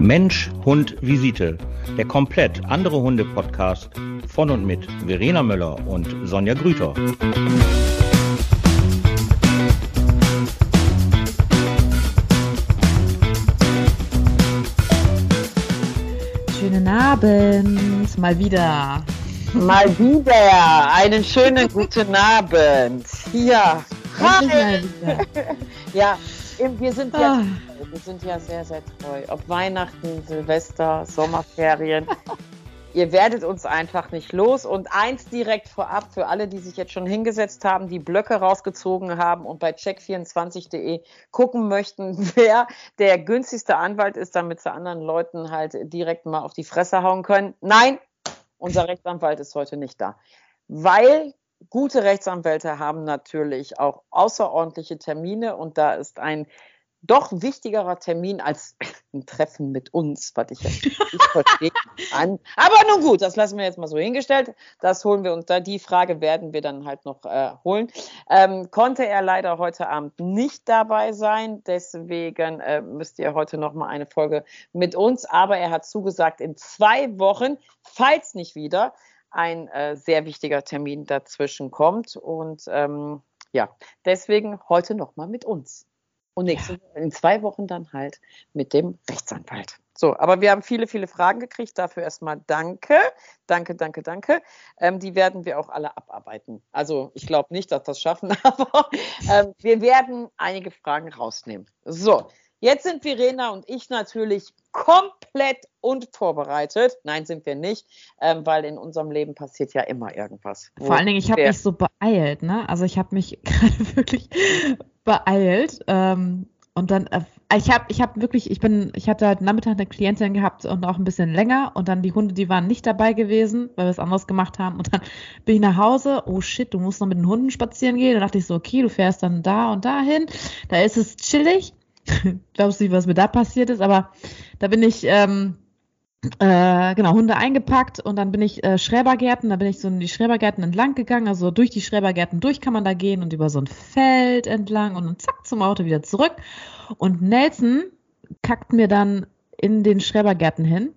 Mensch, Hund, Visite. Der komplett andere Hunde-Podcast von und mit Verena Möller und Sonja Grüter. Schönen Abend, mal wieder. Mal wieder. Einen schönen guten Abend. Ja. Hi. Ja, wir sind ja, ah. Wir sind ja sehr, sehr treu. Ob Weihnachten, Silvester, Sommerferien. Ihr werdet uns einfach nicht los. Und eins direkt vorab für alle, die sich jetzt schon hingesetzt haben, die Blöcke rausgezogen haben und bei check24.de gucken möchten, wer der günstigste Anwalt ist, damit sie anderen Leuten halt direkt mal auf die Fresse hauen können. Nein, unser Rechtsanwalt ist heute nicht da. Weil gute Rechtsanwälte haben natürlich auch außerordentliche Termine und da ist ein doch wichtigerer Termin als ein Treffen mit uns, was ich ja nicht verstehe. An. Aber nun gut, das lassen wir jetzt mal so hingestellt. Das holen wir uns da. Die Frage werden wir dann halt noch äh, holen. Ähm, konnte er leider heute Abend nicht dabei sein. Deswegen äh, müsst ihr heute noch mal eine Folge mit uns. Aber er hat zugesagt, in zwei Wochen, falls nicht wieder, ein äh, sehr wichtiger Termin dazwischen kommt. Und ähm, ja, deswegen heute noch mal mit uns. Und nächste, ja. in zwei Wochen dann halt mit dem Rechtsanwalt. So, aber wir haben viele, viele Fragen gekriegt. Dafür erstmal danke. Danke, danke, danke. Ähm, die werden wir auch alle abarbeiten. Also ich glaube nicht, dass das schaffen, aber ähm, wir werden einige Fragen rausnehmen. So, jetzt sind Verena und ich natürlich komplett unvorbereitet. Nein, sind wir nicht, ähm, weil in unserem Leben passiert ja immer irgendwas. Vor allen Dingen, ich habe mich so beeilt. Ne? Also ich habe mich gerade wirklich beeilt. Ähm, und dann, äh, ich habe ich hab wirklich, ich bin, ich hatte heute Nachmittag eine Klientin gehabt und auch ein bisschen länger und dann die Hunde, die waren nicht dabei gewesen, weil wir es anders gemacht haben. Und dann bin ich nach Hause, oh shit, du musst noch mit den Hunden spazieren gehen. Dann dachte ich so, okay, du fährst dann da und dahin. Da ist es chillig. Glaubst du nicht, was mir da passiert ist? Aber da bin ich, ähm, äh, genau, Hunde eingepackt und dann bin ich äh, Schrebergärten, da bin ich so in die Schrebergärten entlang gegangen, also durch die Schrebergärten durch kann man da gehen und über so ein Feld entlang und dann zack zum Auto wieder zurück. Und Nelson kackt mir dann in den Schrebergärten hin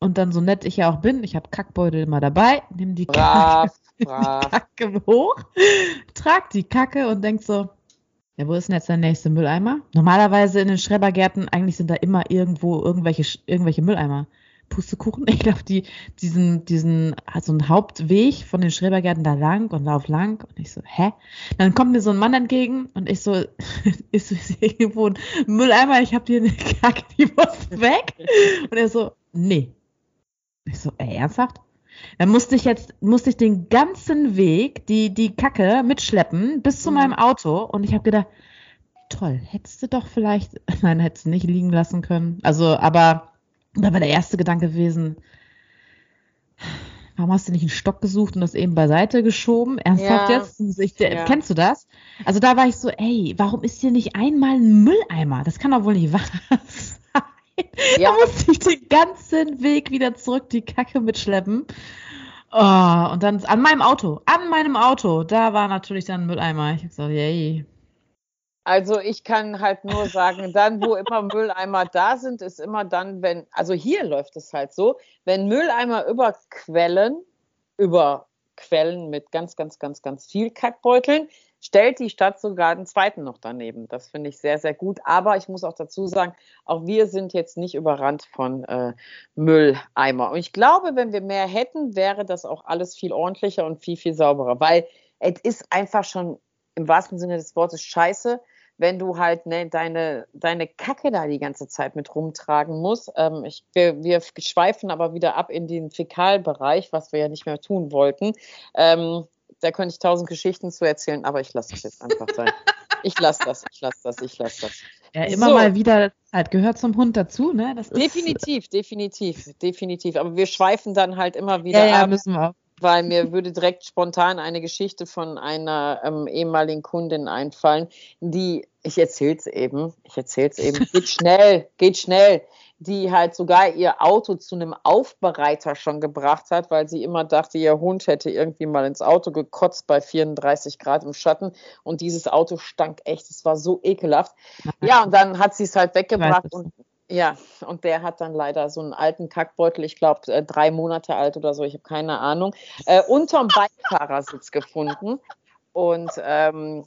und dann so nett ich ja auch bin, ich habe Kackbeutel immer dabei, nehme die, Kacke, brav. Kacke hoch, trag die Kacke und denk so, ja, wo ist denn jetzt der nächste Mülleimer? Normalerweise in den Schrebergärten, eigentlich sind da immer irgendwo irgendwelche, irgendwelche Mülleimer. Pustekuchen. Ich glaube, die, diesen, diesen, also ein Hauptweg von den Schrebergärten da lang und lauf lang. Und ich so, hä? Dann kommt mir so ein Mann entgegen und ich so, ist irgendwo ein Mülleimer? Ich habe dir eine Kacke, die muss weg. Und er so, nee. Ich so, ey, ernsthaft? Dann musste ich jetzt, musste ich den ganzen Weg, die, die Kacke mitschleppen bis zu mhm. meinem Auto und ich habe gedacht, toll, hättest du doch vielleicht, nein, hättest du nicht liegen lassen können. Also, aber da war der erste Gedanke gewesen, warum hast du nicht einen Stock gesucht und das eben beiseite geschoben? Ernsthaft ja. jetzt? Ich, ja. Kennst du das? Also da war ich so, ey, warum ist hier nicht einmal ein Mülleimer? Das kann doch wohl nicht wahr sein. Ja. Da musste ich den ganzen Weg wieder zurück die Kacke mitschleppen. Oh, und dann an meinem Auto, an meinem Auto, da war natürlich dann ein Mülleimer. Ich hab gesagt, yay. Also ich kann halt nur sagen, dann, wo immer Mülleimer da sind, ist immer dann, wenn, also hier läuft es halt so, wenn Mülleimer überquellen, überquellen mit ganz, ganz, ganz, ganz viel Kackbeuteln, stellt die Stadt sogar einen zweiten noch daneben. Das finde ich sehr, sehr gut. Aber ich muss auch dazu sagen, auch wir sind jetzt nicht überrannt von äh, Mülleimer. Und ich glaube, wenn wir mehr hätten, wäre das auch alles viel ordentlicher und viel, viel sauberer, weil es ist einfach schon im wahrsten Sinne des Wortes scheiße, wenn du halt ne, deine, deine Kacke da die ganze Zeit mit rumtragen musst. Ähm, ich, wir, wir schweifen aber wieder ab in den Fäkalbereich, was wir ja nicht mehr tun wollten. Ähm, da könnte ich tausend Geschichten zu erzählen, aber ich lasse das jetzt einfach sein. Ich lasse das, ich lasse das, ich lasse das. Ja, immer so. mal wieder, halt gehört zum Hund dazu, ne? Definitiv, definitiv, definitiv. Aber wir schweifen dann halt immer wieder ja, ja, ab. müssen wir auch weil mir würde direkt spontan eine Geschichte von einer ähm, ehemaligen Kundin einfallen, die, ich erzähle es eben, ich erzähle es eben, geht schnell, geht schnell, die halt sogar ihr Auto zu einem Aufbereiter schon gebracht hat, weil sie immer dachte, ihr Hund hätte irgendwie mal ins Auto gekotzt bei 34 Grad im Schatten und dieses Auto stank echt, es war so ekelhaft. Ja, und dann hat sie es halt weggebracht und Ja, und der hat dann leider so einen alten Kackbeutel, ich glaube äh, drei Monate alt oder so, ich habe keine Ahnung, äh, unterm Beifahrersitz gefunden. Und ähm,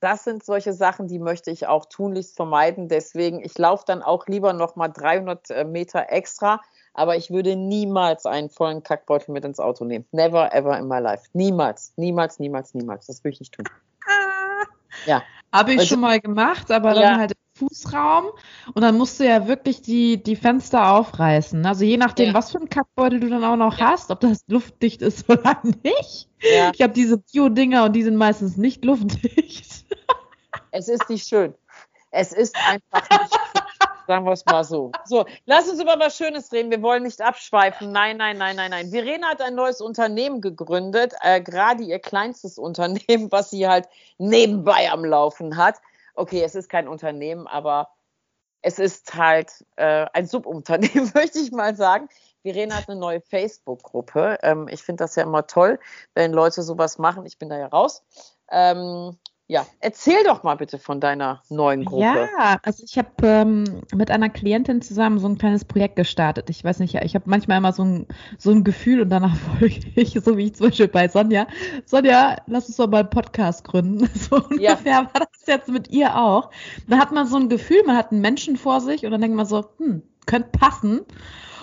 das sind solche Sachen, die möchte ich auch tunlichst vermeiden. Deswegen, ich laufe dann auch lieber noch mal 300 äh, Meter extra, aber ich würde niemals einen vollen Kackbeutel mit ins Auto nehmen. Never ever in my life. Niemals, niemals, niemals, niemals. Das würde ich nicht tun. Ah, ja. Habe ich also, schon mal gemacht, aber ja. dann halt Fußraum und dann musst du ja wirklich die, die Fenster aufreißen. Also je nachdem, ja. was für einen Kackbeutel du dann auch noch ja. hast, ob das luftdicht ist oder nicht. Ich habe diese Bio-Dinger und die sind meistens nicht luftdicht. Es ist nicht schön. Es ist einfach nicht schön. Sagen wir es mal so. So, lass uns über was Schönes reden. Wir wollen nicht abschweifen. Nein, nein, nein, nein, nein. Verena hat ein neues Unternehmen gegründet, äh, gerade ihr kleinstes Unternehmen, was sie halt nebenbei am Laufen hat. Okay, es ist kein Unternehmen, aber es ist halt äh, ein Subunternehmen, möchte ich mal sagen. Verena hat eine neue Facebook-Gruppe. Ähm, ich finde das ja immer toll, wenn Leute sowas machen. Ich bin da ja raus. Ähm, ja, erzähl doch mal bitte von deiner neuen Gruppe. Ja, also ich habe ähm, mit einer Klientin zusammen so ein kleines Projekt gestartet. Ich weiß nicht, ich habe manchmal immer so ein, so ein Gefühl und danach folge ich, so wie ich zum Beispiel bei Sonja. Sonja, lass uns doch mal einen Podcast gründen. So ja. ungefähr war das jetzt mit ihr auch. Da hat man so ein Gefühl, man hat einen Menschen vor sich und dann denkt man so, hm, könnte passen.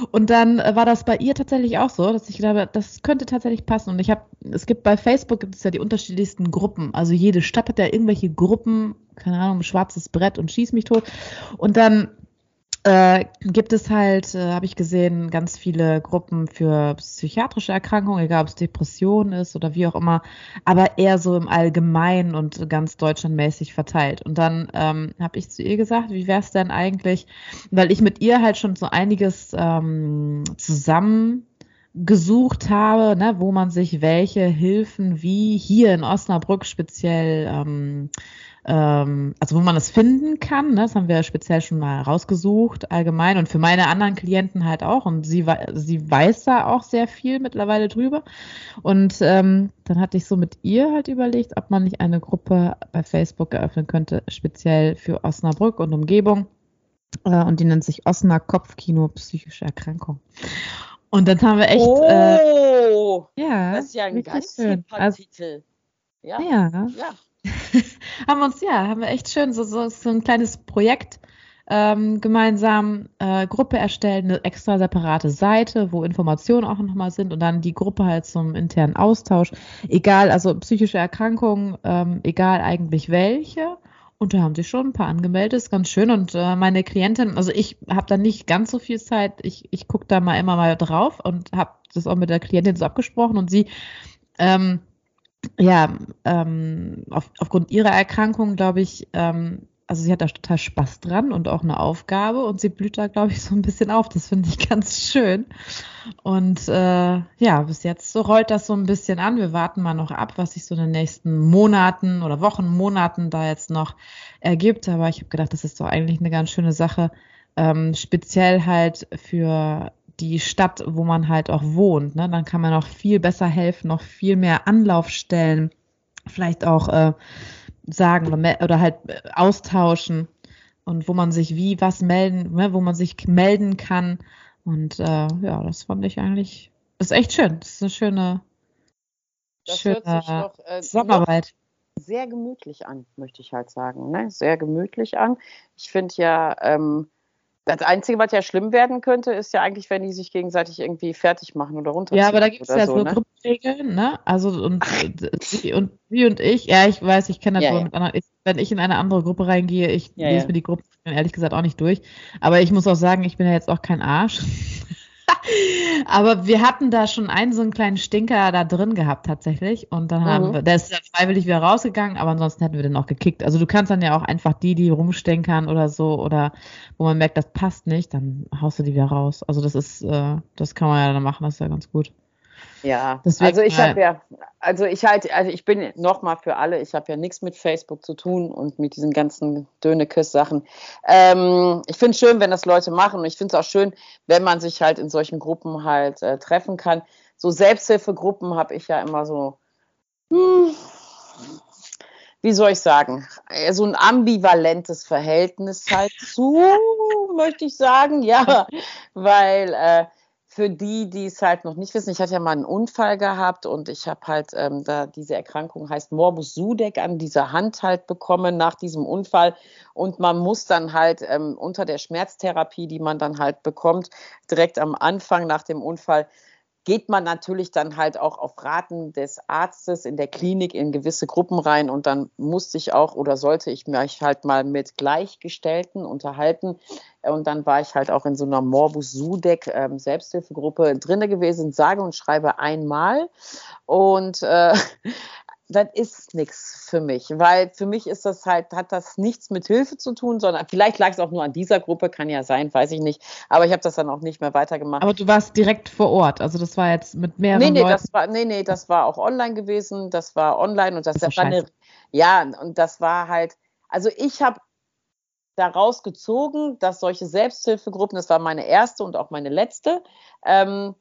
Und dann äh, war das bei ihr tatsächlich auch so, dass ich glaube, das könnte tatsächlich passen. Und ich habe, es gibt bei Facebook gibt es ja die unterschiedlichsten Gruppen. Also jede Stadt hat ja irgendwelche Gruppen, keine Ahnung, schwarzes Brett und schieß mich tot. Und dann äh, gibt es halt, äh, habe ich gesehen, ganz viele Gruppen für psychiatrische Erkrankungen, egal ob es Depression ist oder wie auch immer, aber eher so im Allgemeinen und ganz deutschlandmäßig verteilt. Und dann ähm, habe ich zu ihr gesagt, wie wäre es denn eigentlich, weil ich mit ihr halt schon so einiges ähm, zusammen gesucht habe, ne, wo man sich welche Hilfen wie hier in Osnabrück speziell ähm, ähm, also wo man es finden kann. Ne? Das haben wir speziell schon mal rausgesucht, allgemein und für meine anderen Klienten halt auch. Und sie, sie weiß da auch sehr viel mittlerweile drüber. Und ähm, dann hatte ich so mit ihr halt überlegt, ob man nicht eine Gruppe bei Facebook eröffnen könnte, speziell für Osnabrück und Umgebung. Äh, und die nennt sich Osna Kopfkino Psychische Erkrankung. Und dann haben wir echt. Oh, äh, ja, das ist ja ein ganz schön. Also, Titel. Ja. ja. ja. haben wir uns, ja, haben wir echt schön so, so, so ein kleines Projekt ähm, gemeinsam äh, Gruppe erstellen, eine extra separate Seite, wo Informationen auch nochmal sind und dann die Gruppe halt zum internen Austausch. Egal, also psychische Erkrankungen, ähm, egal eigentlich welche. Und da haben sich schon ein paar angemeldet, ist ganz schön. Und äh, meine Klientin, also ich habe da nicht ganz so viel Zeit, ich, ich gucke da mal immer mal drauf und habe das auch mit der Klientin so abgesprochen und sie ähm, ja, ähm, auf, aufgrund ihrer Erkrankung, glaube ich, ähm, also sie hat da total Spaß dran und auch eine Aufgabe und sie blüht da, glaube ich, so ein bisschen auf. Das finde ich ganz schön. Und äh, ja, bis jetzt so rollt das so ein bisschen an. Wir warten mal noch ab, was sich so in den nächsten Monaten oder Wochen, Monaten da jetzt noch ergibt. Aber ich habe gedacht, das ist doch eigentlich eine ganz schöne Sache. Ähm, speziell halt für die Stadt, wo man halt auch wohnt. Ne? Dann kann man noch viel besser helfen, noch viel mehr Anlaufstellen, vielleicht auch äh, sagen oder, oder halt äh, austauschen und wo man sich wie was melden, ne? wo man sich melden kann. Und äh, ja, das fand ich eigentlich, das ist echt schön. Das ist eine schöne, das schöne doch, äh, Zusammenarbeit. Sehr gemütlich an, möchte ich halt sagen. Ne? Sehr gemütlich an. Ich finde ja, ähm, das Einzige, was ja schlimm werden könnte, ist ja eigentlich, wenn die sich gegenseitig irgendwie fertig machen oder runterziehen. Ja, aber da gibt es ja so, so ne? Gruppenregeln, ne? Also und sie und wie und ich, ja, ich weiß, ich kenne das ja, wohl ja. mit anderen. Ich, wenn ich in eine andere Gruppe reingehe, ich ja, lese mir die Gruppe ehrlich gesagt auch nicht durch. Aber ich muss auch sagen, ich bin ja jetzt auch kein Arsch. Aber wir hatten da schon einen so einen kleinen Stinker da drin gehabt tatsächlich. Und dann haben mhm. wir, der ist ja freiwillig wieder rausgegangen, aber ansonsten hätten wir den auch gekickt. Also du kannst dann ja auch einfach die, die rumstinkern oder so, oder wo man merkt, das passt nicht, dann haust du die wieder raus. Also das ist, äh, das kann man ja dann machen, das ist ja ganz gut. Ja, Deswegen, also ich habe ja, also ich halt, also ich bin nochmal für alle, ich habe ja nichts mit Facebook zu tun und mit diesen ganzen Dönekes-Sachen. Ähm, ich finde es schön, wenn das Leute machen und ich finde es auch schön, wenn man sich halt in solchen Gruppen halt äh, treffen kann. So Selbsthilfegruppen habe ich ja immer so, hm, wie soll ich sagen, so ein ambivalentes Verhältnis halt zu, möchte ich sagen, ja, weil äh, für die, die es halt noch nicht wissen, ich hatte ja mal einen Unfall gehabt und ich habe halt ähm, da diese Erkrankung heißt Morbus Sudeck an dieser Hand halt bekommen nach diesem Unfall. Und man muss dann halt ähm, unter der Schmerztherapie, die man dann halt bekommt, direkt am Anfang nach dem Unfall geht man natürlich dann halt auch auf Raten des Arztes in der Klinik in gewisse Gruppen rein und dann musste ich auch oder sollte ich mich halt mal mit Gleichgestellten unterhalten. Und dann war ich halt auch in so einer Morbus Sudeck ähm, Selbsthilfegruppe drinne gewesen, sage und schreibe einmal. Und äh, das ist nichts für mich, weil für mich ist das halt, hat das nichts mit Hilfe zu tun, sondern vielleicht lag es auch nur an dieser Gruppe, kann ja sein, weiß ich nicht. Aber ich habe das dann auch nicht mehr weitergemacht. Aber du warst direkt vor Ort, also das war jetzt mit mehreren nee, nee, Leuten. Das war, nee, nee, das war auch online gewesen, das war online und das, das war eine, ja, und das war halt, also ich habe daraus gezogen, dass solche Selbsthilfegruppen, das war meine erste und auch meine letzte, ähm,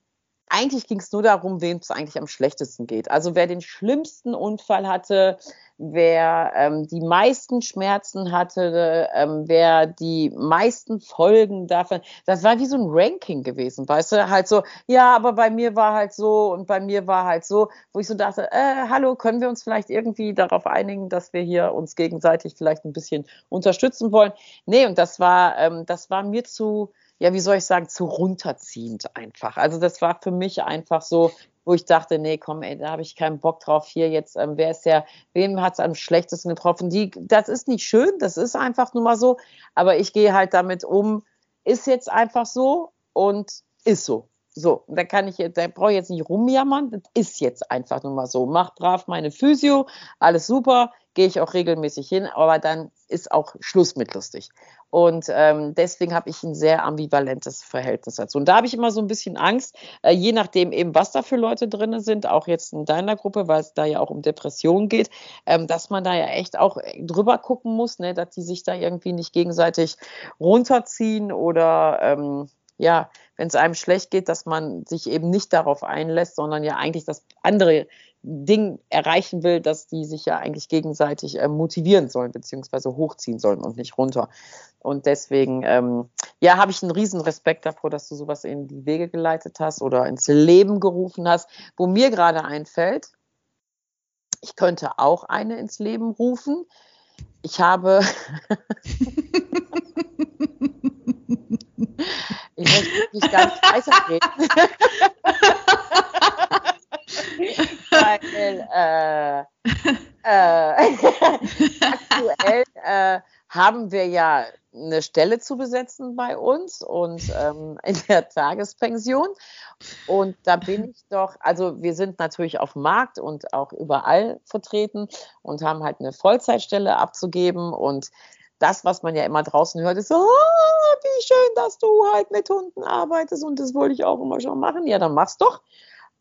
eigentlich ging es nur darum, wem es eigentlich am schlechtesten geht. Also wer den schlimmsten Unfall hatte, wer ähm, die meisten Schmerzen hatte, ähm, wer die meisten Folgen davon. Das war wie so ein Ranking gewesen, weißt du? Halt so, ja, aber bei mir war halt so und bei mir war halt so, wo ich so dachte, äh, hallo, können wir uns vielleicht irgendwie darauf einigen, dass wir hier uns gegenseitig vielleicht ein bisschen unterstützen wollen? Nee, und das war, ähm, das war mir zu, ja, wie soll ich sagen, zu runterziehend einfach. Also das war für mich einfach so, wo ich dachte, nee, komm, ey, da habe ich keinen Bock drauf. Hier jetzt, ähm, wer ist der, wem hat es am schlechtesten getroffen? Die, das ist nicht schön, das ist einfach nur mal so. Aber ich gehe halt damit um, ist jetzt einfach so und ist so. So, da kann ich jetzt, da brauche ich jetzt nicht rumjammern, das ist jetzt einfach nur mal so. Mach brav meine Physio, alles super, gehe ich auch regelmäßig hin, aber dann ist auch Schluss mit lustig. Und ähm, deswegen habe ich ein sehr ambivalentes Verhältnis dazu. Und da habe ich immer so ein bisschen Angst, äh, je nachdem eben, was da für Leute drin sind, auch jetzt in deiner Gruppe, weil es da ja auch um Depressionen geht, ähm, dass man da ja echt auch drüber gucken muss, ne, dass die sich da irgendwie nicht gegenseitig runterziehen oder ähm, ja, wenn es einem schlecht geht, dass man sich eben nicht darauf einlässt, sondern ja eigentlich das andere Ding erreichen will, dass die sich ja eigentlich gegenseitig äh, motivieren sollen, beziehungsweise hochziehen sollen und nicht runter. Und deswegen, ähm, ja, habe ich einen riesen Respekt davor, dass du sowas in die Wege geleitet hast oder ins Leben gerufen hast. Wo mir gerade einfällt, ich könnte auch eine ins Leben rufen. Ich habe. ich möchte nicht weiterreden. Weil äh, äh, aktuell äh, haben wir ja eine Stelle zu besetzen bei uns und ähm, in der Tagespension. Und da bin ich doch, also wir sind natürlich auf dem Markt und auch überall vertreten und haben halt eine Vollzeitstelle abzugeben. Und das, was man ja immer draußen hört, ist so, oh, wie schön, dass du halt mit Hunden arbeitest und das wollte ich auch immer schon machen. Ja, dann mach's doch.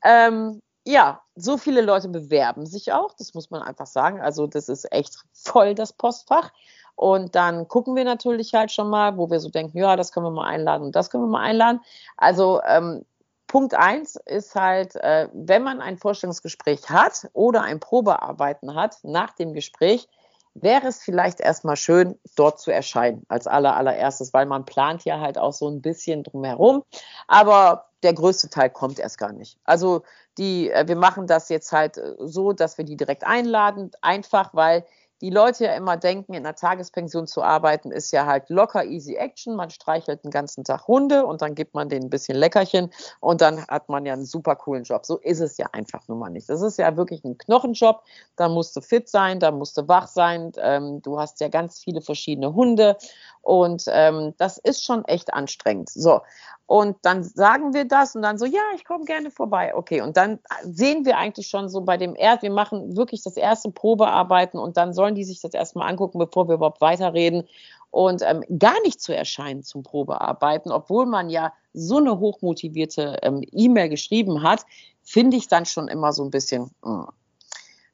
Ähm, ja, so viele Leute bewerben sich auch, das muss man einfach sagen. Also das ist echt voll das Postfach. Und dann gucken wir natürlich halt schon mal, wo wir so denken, ja, das können wir mal einladen und das können wir mal einladen. Also ähm, Punkt eins ist halt, äh, wenn man ein Vorstellungsgespräch hat oder ein Probearbeiten hat nach dem Gespräch, wäre es vielleicht erstmal schön, dort zu erscheinen als aller, allererstes, weil man plant ja halt auch so ein bisschen drumherum. Aber der größte Teil kommt erst gar nicht. Also die, äh, wir machen das jetzt halt äh, so, dass wir die direkt einladen, einfach weil die Leute ja immer denken, in einer Tagespension zu arbeiten, ist ja halt locker easy action. Man streichelt den ganzen Tag Hunde und dann gibt man denen ein bisschen Leckerchen und dann hat man ja einen super coolen Job. So ist es ja einfach nun mal nicht. Das ist ja wirklich ein Knochenjob. Da musst du fit sein, da musst du wach sein. Ähm, du hast ja ganz viele verschiedene Hunde und ähm, das ist schon echt anstrengend. So. Und dann sagen wir das und dann so, ja, ich komme gerne vorbei. Okay, und dann sehen wir eigentlich schon so bei dem Erd, wir machen wirklich das erste Probearbeiten und dann sollen die sich das erstmal angucken, bevor wir überhaupt weiterreden. Und ähm, gar nicht zu erscheinen zum Probearbeiten, obwohl man ja so eine hochmotivierte ähm, E-Mail geschrieben hat, finde ich dann schon immer so ein bisschen, mh. Hm.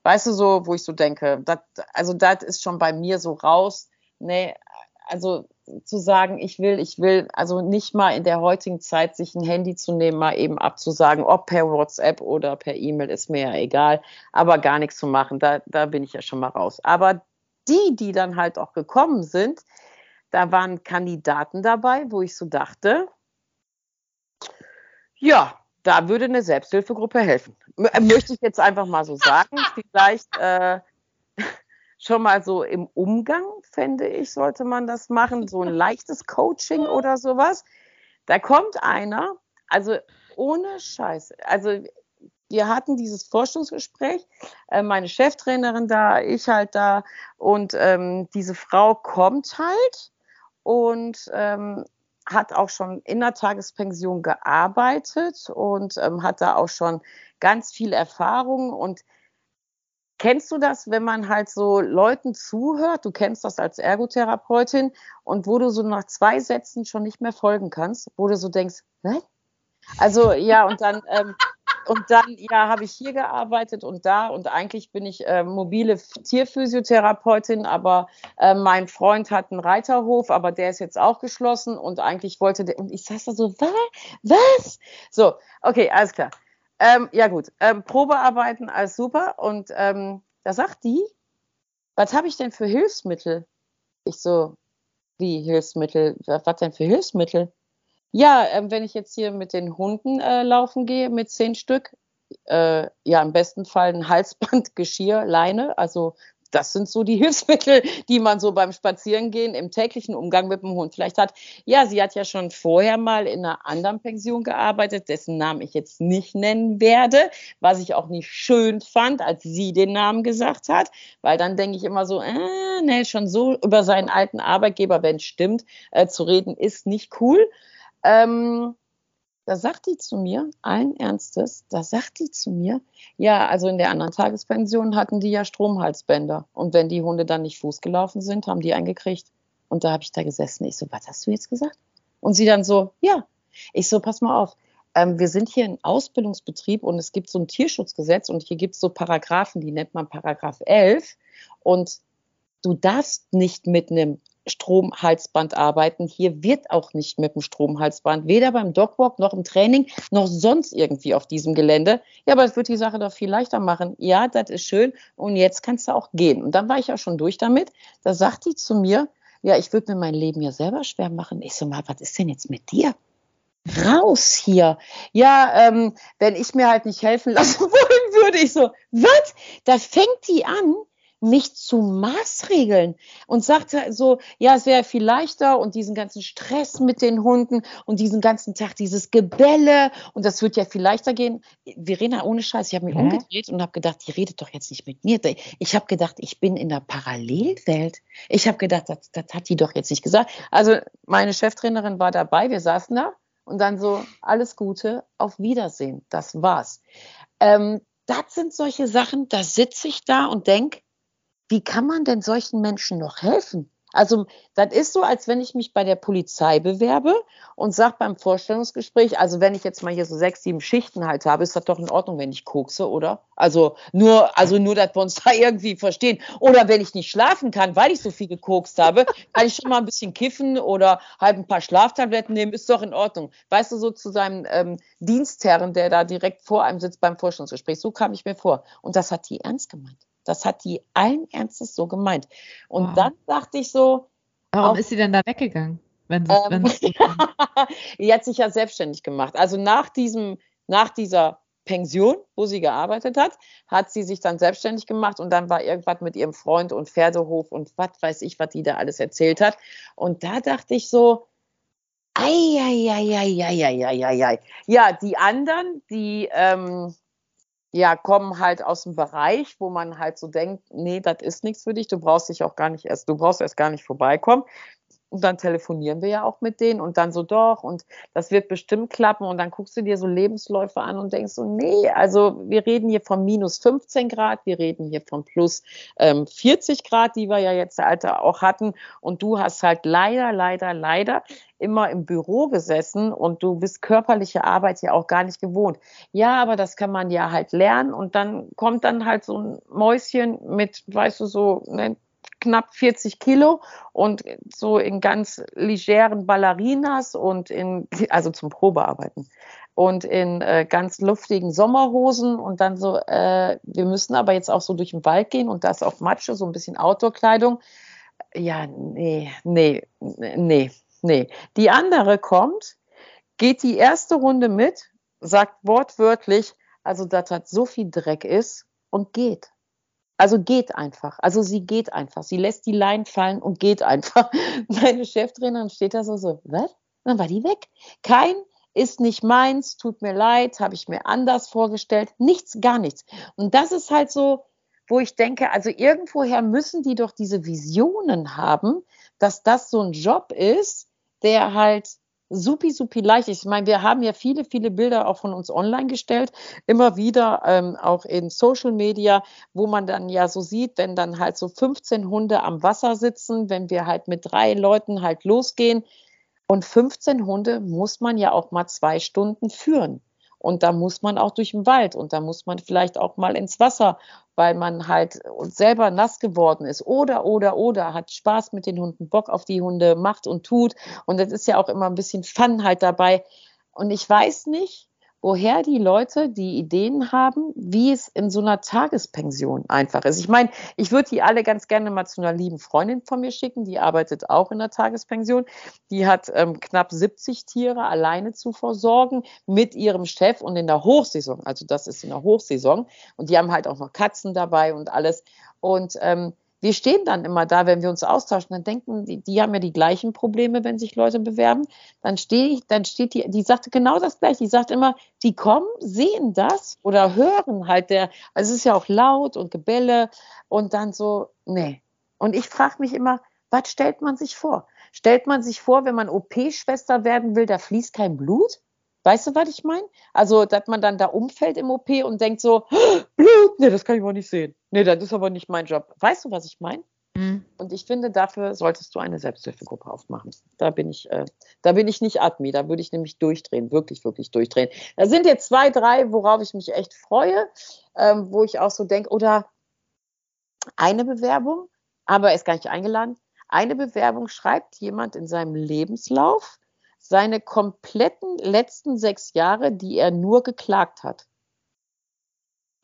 weißt du, so, wo ich so denke, dat, also das ist schon bei mir so raus, nee, also zu sagen, ich will, ich will, also nicht mal in der heutigen Zeit sich ein Handy zu nehmen, mal eben abzusagen, ob per WhatsApp oder per E-Mail, ist mir ja egal, aber gar nichts zu machen, da, da bin ich ja schon mal raus. Aber die, die dann halt auch gekommen sind, da waren Kandidaten dabei, wo ich so dachte, ja, da würde eine Selbsthilfegruppe helfen. Äh, möchte ich jetzt einfach mal so sagen. Vielleicht äh, schon mal so im Umgang, fände ich, sollte man das machen. So ein leichtes Coaching oder sowas. Da kommt einer, also ohne Scheiß. Also wir hatten dieses Forschungsgespräch, äh, meine Cheftrainerin da, ich halt da und ähm, diese Frau kommt halt und ähm, hat auch schon in der Tagespension gearbeitet und ähm, hat da auch schon ganz viel Erfahrung und Kennst du das, wenn man halt so Leuten zuhört? Du kennst das als Ergotherapeutin und wo du so nach zwei Sätzen schon nicht mehr folgen kannst, wo du so denkst, Hä? Also ja, und dann ähm, und dann ja habe ich hier gearbeitet und da und eigentlich bin ich äh, mobile Tierphysiotherapeutin, aber äh, mein Freund hat einen Reiterhof, aber der ist jetzt auch geschlossen und eigentlich wollte der und ich saß da so was was so okay alles klar ähm, ja gut, ähm, Probearbeiten, alles super. Und ähm, da sagt die, was habe ich denn für Hilfsmittel? Ich so, wie Hilfsmittel? Was denn für Hilfsmittel? Ja, ähm, wenn ich jetzt hier mit den Hunden äh, laufen gehe, mit zehn Stück, äh, ja, im besten Fall ein Halsband, Geschirr, Leine, also das sind so die Hilfsmittel, die man so beim Spazierengehen im täglichen Umgang mit dem Hund vielleicht hat. Ja, sie hat ja schon vorher mal in einer anderen Pension gearbeitet, dessen Namen ich jetzt nicht nennen werde, was ich auch nicht schön fand, als sie den Namen gesagt hat, weil dann denke ich immer so, äh, ne, schon so über seinen alten Arbeitgeber, wenn es stimmt, äh, zu reden, ist nicht cool. Ähm, da sagt die zu mir, allen Ernstes, da sagt die zu mir, ja, also in der anderen Tagespension hatten die ja Stromhalsbänder. Und wenn die Hunde dann nicht Fuß gelaufen sind, haben die einen gekriegt. Und da habe ich da gesessen. Ich so, was hast du jetzt gesagt? Und sie dann so, ja. Ich so, pass mal auf. Ähm, wir sind hier ein Ausbildungsbetrieb und es gibt so ein Tierschutzgesetz und hier gibt es so Paragraphen, die nennt man Paragraph 11. Und du darfst nicht mit einem Stromhalsband arbeiten. Hier wird auch nicht mit dem Stromhalsband, weder beim Dogwalk noch im Training, noch sonst irgendwie auf diesem Gelände. Ja, aber das wird die Sache doch viel leichter machen. Ja, das ist schön und jetzt kannst du auch gehen. Und dann war ich ja schon durch damit. Da sagt die zu mir, ja, ich würde mir mein Leben ja selber schwer machen. Ich so, mal, was ist denn jetzt mit dir? Raus hier. Ja, ähm, wenn ich mir halt nicht helfen lassen wollen würde, ich so, was? Da fängt die an, mich zu maßregeln und sagte so, ja, es wäre viel leichter und diesen ganzen Stress mit den Hunden und diesen ganzen Tag dieses Gebälle und das wird ja viel leichter gehen. Verena, ohne Scheiß, ich habe mich Hä? umgedreht und habe gedacht, die redet doch jetzt nicht mit mir. Ich habe gedacht, ich bin in der Parallelwelt. Ich habe gedacht, das, das hat die doch jetzt nicht gesagt. Also meine Cheftrainerin war dabei, wir saßen da und dann so, alles Gute, auf Wiedersehen, das war's. Ähm, das sind solche Sachen, da sitze ich da und denke, wie kann man denn solchen Menschen noch helfen? Also das ist so, als wenn ich mich bei der Polizei bewerbe und sage beim Vorstellungsgespräch, also wenn ich jetzt mal hier so sechs, sieben Schichten halt habe, ist das doch in Ordnung, wenn ich kokse, oder? Also nur, also nur, dass wir uns da irgendwie verstehen. Oder wenn ich nicht schlafen kann, weil ich so viel gekokst habe, kann ich schon mal ein bisschen kiffen oder halt ein paar Schlaftabletten nehmen, ist doch in Ordnung. Weißt du, so zu seinem ähm, Dienstherren, der da direkt vor einem sitzt beim Vorstellungsgespräch, so kam ich mir vor. Und das hat die ernst gemeint. Das hat die allen Ernstes so gemeint. Und wow. dann dachte ich so. Warum auf, ist sie denn da weggegangen? Wenn sie, ähm, die hat sich ja selbstständig gemacht. Also nach diesem, nach dieser Pension, wo sie gearbeitet hat, hat sie sich dann selbstständig gemacht und dann war irgendwas mit ihrem Freund und Pferdehof und was weiß ich, was die da alles erzählt hat. Und da dachte ich so, ei, ei, ei, ei, ei, ei, ei, ei. Ja, die anderen, die, ähm, ja, kommen halt aus dem Bereich, wo man halt so denkt, nee, das ist nichts für dich, du brauchst dich auch gar nicht erst, du brauchst erst gar nicht vorbeikommen. Und dann telefonieren wir ja auch mit denen und dann so doch und das wird bestimmt klappen. Und dann guckst du dir so Lebensläufe an und denkst so, nee, also wir reden hier von minus 15 Grad, wir reden hier von plus ähm, 40 Grad, die wir ja jetzt Alter auch hatten. Und du hast halt leider, leider, leider immer im Büro gesessen und du bist körperliche Arbeit ja auch gar nicht gewohnt. Ja, aber das kann man ja halt lernen. Und dann kommt dann halt so ein Mäuschen mit, weißt du, so, ne, knapp 40 Kilo und so in ganz legeren Ballerinas und in, also zum Probearbeiten und in äh, ganz luftigen Sommerhosen und dann so, äh, wir müssen aber jetzt auch so durch den Wald gehen und da ist auch Matsche, so ein bisschen Outdoor-Kleidung. Ja, nee, nee, nee, nee. Die andere kommt, geht die erste Runde mit, sagt wortwörtlich, also dass das so viel Dreck ist und geht. Also geht einfach. Also sie geht einfach. Sie lässt die Leine fallen und geht einfach. Meine Cheftrainerin steht da so, so, was? Dann war die weg. Kein ist nicht meins, tut mir leid, habe ich mir anders vorgestellt. Nichts, gar nichts. Und das ist halt so, wo ich denke, also irgendwoher müssen die doch diese Visionen haben, dass das so ein Job ist, der halt supi, supi leicht. Ich meine, wir haben ja viele, viele Bilder auch von uns online gestellt, immer wieder ähm, auch in Social Media, wo man dann ja so sieht, wenn dann halt so 15 Hunde am Wasser sitzen, wenn wir halt mit drei Leuten halt losgehen. Und 15 Hunde muss man ja auch mal zwei Stunden führen. Und da muss man auch durch den Wald und da muss man vielleicht auch mal ins Wasser, weil man halt selber nass geworden ist. Oder, oder, oder, hat Spaß mit den Hunden, Bock auf die Hunde, macht und tut. Und es ist ja auch immer ein bisschen Fun halt dabei. Und ich weiß nicht, woher die Leute die Ideen haben, wie es in so einer Tagespension einfach ist. Ich meine, ich würde die alle ganz gerne mal zu einer lieben Freundin von mir schicken, die arbeitet auch in der Tagespension. Die hat ähm, knapp 70 Tiere alleine zu versorgen mit ihrem Chef und in der Hochsaison, also das ist in der Hochsaison. Und die haben halt auch noch Katzen dabei und alles. Und ähm, wir stehen dann immer da, wenn wir uns austauschen, dann denken die, die haben ja die gleichen Probleme, wenn sich Leute bewerben. Dann stehe ich, dann steht die, die sagt genau das gleiche. Die sagt immer, die kommen, sehen das oder hören halt der, also es ist ja auch laut und Gebälle und dann so, nee. Und ich frage mich immer, was stellt man sich vor? Stellt man sich vor, wenn man OP-Schwester werden will, da fließt kein Blut? Weißt du, was ich meine? Also, dass man dann da umfällt im OP und denkt so, Blut, nee, das kann ich wohl nicht sehen. Nee, das ist aber nicht mein Job. Weißt du, was ich meine? Mhm. Und ich finde, dafür solltest du eine Selbsthilfegruppe aufmachen. Da bin ich, äh, da bin ich nicht Admi, da würde ich nämlich durchdrehen, wirklich, wirklich durchdrehen. Da sind jetzt zwei, drei, worauf ich mich echt freue, ähm, wo ich auch so denke, oder eine Bewerbung, aber er ist gar nicht eingeladen. Eine Bewerbung schreibt jemand in seinem Lebenslauf, seine kompletten letzten sechs Jahre, die er nur geklagt hat.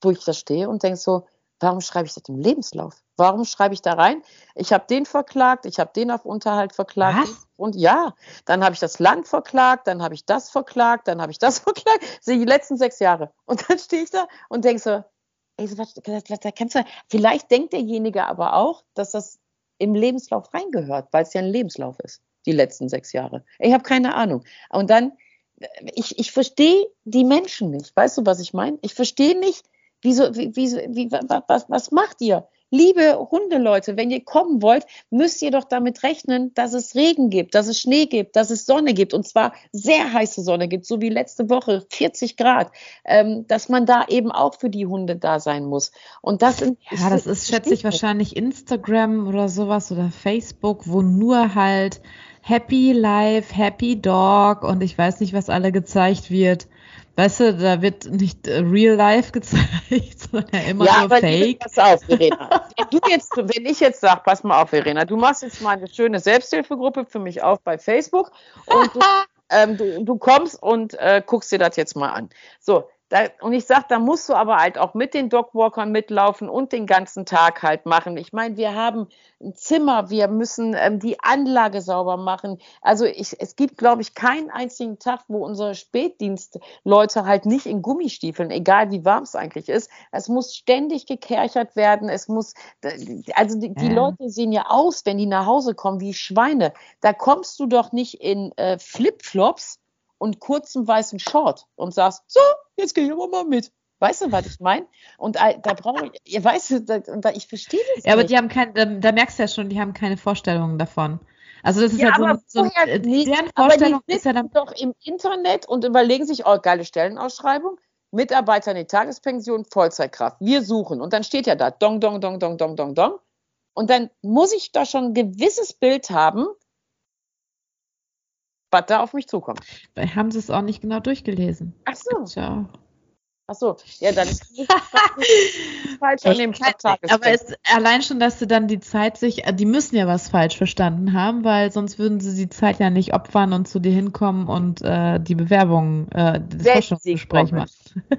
Wo ich da stehe und denke so, warum schreibe ich das im Lebenslauf? Warum schreibe ich da rein? Ich habe den verklagt, ich habe den auf Unterhalt verklagt. Was? Und ja, dann habe ich das Land verklagt, dann habe ich das verklagt, dann habe ich das verklagt. Das die letzten sechs Jahre. Und dann stehe ich da und denke so, ey, was, da kannst du, vielleicht denkt derjenige aber auch, dass das im Lebenslauf reingehört, weil es ja ein Lebenslauf ist die letzten sechs Jahre. Ich habe keine Ahnung. Und dann, ich, ich verstehe die Menschen nicht. Weißt du, was ich meine? Ich verstehe nicht, wieso, wie, wie, wie, was, was macht ihr? Liebe Hundeleute, wenn ihr kommen wollt, müsst ihr doch damit rechnen, dass es Regen gibt, dass es Schnee gibt, dass es Sonne gibt und zwar sehr heiße Sonne gibt, so wie letzte Woche, 40 Grad, ähm, dass man da eben auch für die Hunde da sein muss. Und das sind, ja, das ist, schätze ich, wahrscheinlich Instagram oder sowas oder Facebook, wo nur halt Happy Life, Happy Dog und ich weiß nicht, was alle gezeigt wird. Weißt du, da wird nicht äh, Real Life gezeigt, sondern ja immer ja, nur aber Fake. Pass auf, Verena. wenn, du jetzt, wenn ich jetzt sage, pass mal auf, Verena, du machst jetzt mal eine schöne Selbsthilfegruppe für mich auf bei Facebook und du, ähm, du, du kommst und äh, guckst dir das jetzt mal an. So, da, und ich sage, da musst du aber halt auch mit den Dogwalkern mitlaufen und den ganzen Tag halt machen. Ich meine, wir haben ein Zimmer, wir müssen ähm, die Anlage sauber machen. Also ich, es gibt, glaube ich, keinen einzigen Tag, wo unsere Spätdienstleute halt nicht in Gummistiefeln, egal wie warm es eigentlich ist. Es muss ständig gekerchert werden. Es muss, also die, die Leute sehen ja aus, wenn die nach Hause kommen, wie Schweine. Da kommst du doch nicht in äh, Flipflops und kurzem weißen Short und sagst, so, jetzt gehe ich aber mal mit. Weißt du, was ich meine? Und da brauche ich, ihr weißt, da, da, ich verstehe das. Ja, aber die haben kein, da, da, merkst du ja schon, die haben keine Vorstellungen davon. Also das ist ja, halt so, so woher, nee, deren Vorstellung ist ja dann doch im Internet und überlegen sich, oh, geile Stellenausschreibung, Mitarbeiter in die Tagespension, Vollzeitkraft. Wir suchen. Und dann steht ja da, dong, dong, dong, dong, dong, dong, dong. Und dann muss ich da schon ein gewisses Bild haben, was da auf mich zukommt. Weil haben sie es auch nicht genau durchgelesen. Ach so. Ja. Ach so, ja, dann ist falsch an dem Tag. Aber es, allein schon, dass sie dann die Zeit sich, die müssen ja was falsch verstanden haben, weil sonst würden sie die Zeit ja nicht opfern und zu dir hinkommen und äh, die Bewerbung, äh, das Forschungsgespräch machen.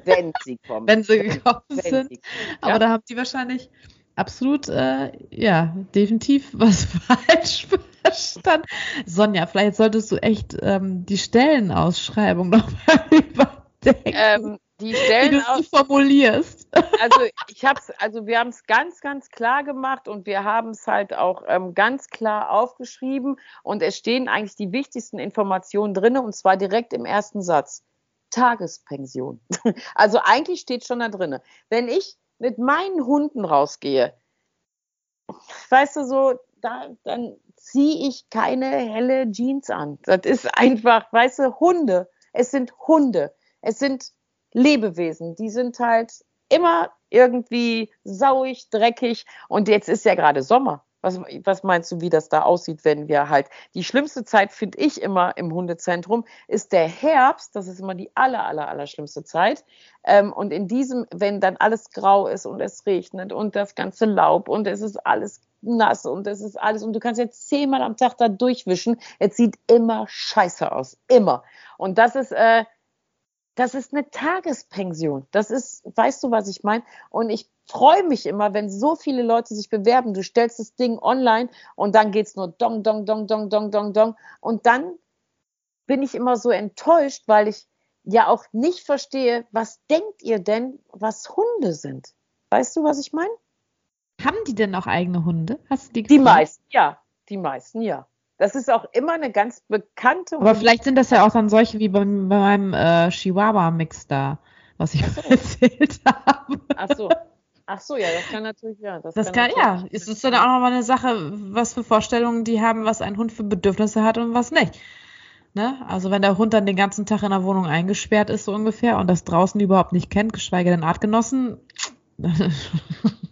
Wenn sie kommen. Wenn sie gekommen Wenn sind. Sie, Aber da haben die wahrscheinlich absolut, äh, ja, definitiv was falsch verstanden. Sonja, vielleicht solltest du echt ähm, die Stellenausschreibung nochmal überdenken. Ähm, die Stellen wie du formulierst. Also ich habe also wir haben es ganz, ganz klar gemacht und wir haben es halt auch ähm, ganz klar aufgeschrieben und es stehen eigentlich die wichtigsten Informationen drin und zwar direkt im ersten Satz. Tagespension. Also eigentlich steht schon da drin. Wenn ich mit meinen Hunden rausgehe, weißt du so, da, dann ziehe ich keine helle Jeans an. Das ist einfach, weißt du, Hunde. Es sind Hunde. Es sind Lebewesen, die sind halt immer irgendwie sauig, dreckig und jetzt ist ja gerade Sommer. Was, was, meinst du, wie das da aussieht, wenn wir halt. Die schlimmste Zeit, finde ich immer im Hundezentrum, ist der Herbst. Das ist immer die aller, aller, aller schlimmste Zeit. Ähm, und in diesem, wenn dann alles grau ist und es regnet und das ganze Laub und es ist alles nass und es ist alles und du kannst jetzt zehnmal am Tag da durchwischen. Es sieht immer scheiße aus. Immer. Und das ist, äh, das ist eine Tagespension. Das ist, weißt du, was ich meine? Und ich freue mich immer, wenn so viele Leute sich bewerben. Du stellst das Ding online und dann geht es nur dong, dong, dong, dong, dong, dong, dong. Und dann bin ich immer so enttäuscht, weil ich ja auch nicht verstehe, was denkt ihr denn, was Hunde sind? Weißt du, was ich meine? Haben die denn auch eigene Hunde? Hast du die Die meisten, ja. Die meisten, ja. Das ist auch immer eine ganz bekannte. Aber vielleicht sind das ja auch dann solche wie bei, bei meinem äh, Chihuahua-Mix da, was ich so. erzählt habe. Ach so. Ach so, ja, das kann natürlich, ja. Das, das kann, kann ja. Es ist dann auch nochmal eine Sache, was für Vorstellungen die haben, was ein Hund für Bedürfnisse hat und was nicht. Ne? Also wenn der Hund dann den ganzen Tag in der Wohnung eingesperrt ist, so ungefähr, und das draußen überhaupt nicht kennt, geschweige denn Artgenossen,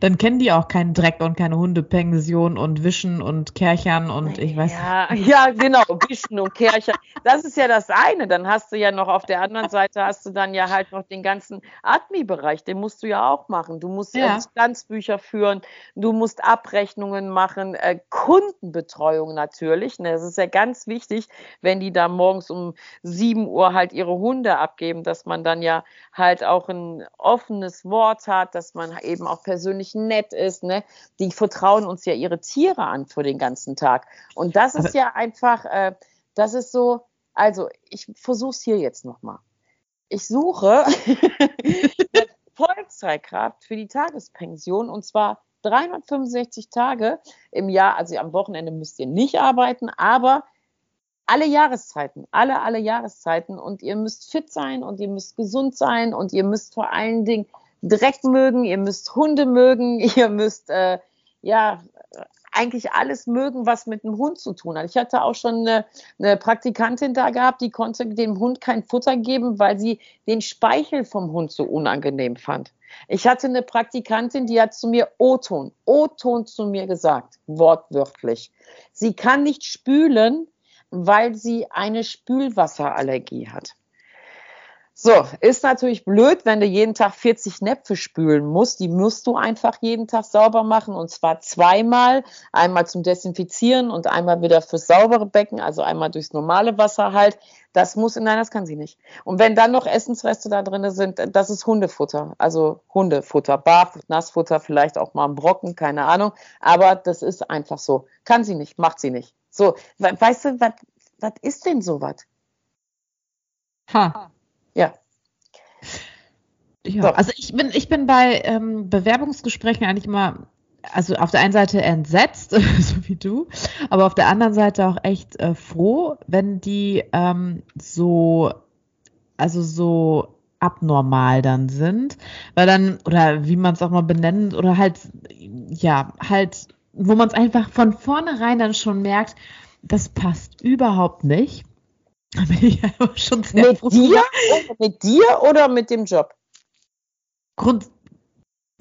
dann kennen die auch keinen Dreck und keine Hundepension und Wischen und Kerchern und ich weiß ja, Ja, genau, Wischen und Kerchern. Das ist ja das eine. Dann hast du ja noch auf der anderen Seite hast du dann ja halt noch den ganzen Admi-Bereich, den musst du ja auch machen. Du musst ja. Finanzbücher führen, du musst Abrechnungen machen, äh, Kundenbetreuung natürlich. Ne? Das ist ja ganz wichtig, wenn die da morgens um 7 Uhr halt ihre Hunde abgeben, dass man dann ja halt auch ein offenes Wort hat, dass man eben auch persönlich unglaublich nett ist. Ne? Die vertrauen uns ja ihre Tiere an für den ganzen Tag. Und das ist ja einfach, äh, das ist so, also ich versuche es hier jetzt nochmal. Ich suche Vollzeitkraft für die Tagespension und zwar 365 Tage im Jahr, also am Wochenende müsst ihr nicht arbeiten, aber alle Jahreszeiten, alle, alle Jahreszeiten und ihr müsst fit sein und ihr müsst gesund sein und ihr müsst vor allen Dingen Dreck mögen, ihr müsst Hunde mögen, ihr müsst äh, ja eigentlich alles mögen, was mit dem Hund zu tun hat. Ich hatte auch schon eine, eine, Praktikantin da gehabt, die konnte dem Hund kein Futter geben, weil sie den Speichel vom Hund so unangenehm fand. Ich hatte eine Praktikantin, die hat zu mir O-Ton, O-Ton zu mir gesagt, wortwörtlich. Sie kann nicht spülen, weil sie eine Spülwasserallergie hat. So, ist natürlich blöd, wenn du jeden Tag 40 Näpfe spülen musst. Die musst du einfach jeden Tag sauber machen und zwar zweimal. Einmal zum Desinfizieren und einmal wieder fürs saubere Becken, also einmal durchs normale Wasser halt. Das muss, nein, das kann sie nicht. Und wenn dann noch Essensreste da drin sind, das ist Hundefutter. Also Hundefutter, Barf, Nassfutter, vielleicht auch mal ein Brocken, keine Ahnung. Aber das ist einfach so. Kann sie nicht, macht sie nicht. So, weißt du, was ist denn sowas? Ha. Ja. Ja, so. also ich bin, ich bin bei ähm, Bewerbungsgesprächen eigentlich immer, also auf der einen Seite entsetzt, so wie du, aber auf der anderen Seite auch echt äh, froh, wenn die ähm, so, also so abnormal dann sind, weil dann, oder wie man es auch mal benennt, oder halt, ja, halt, wo man es einfach von vornherein dann schon merkt, das passt überhaupt nicht. Da bin ich ja schon sehr mit dir, mit dir oder mit dem Job? Grund,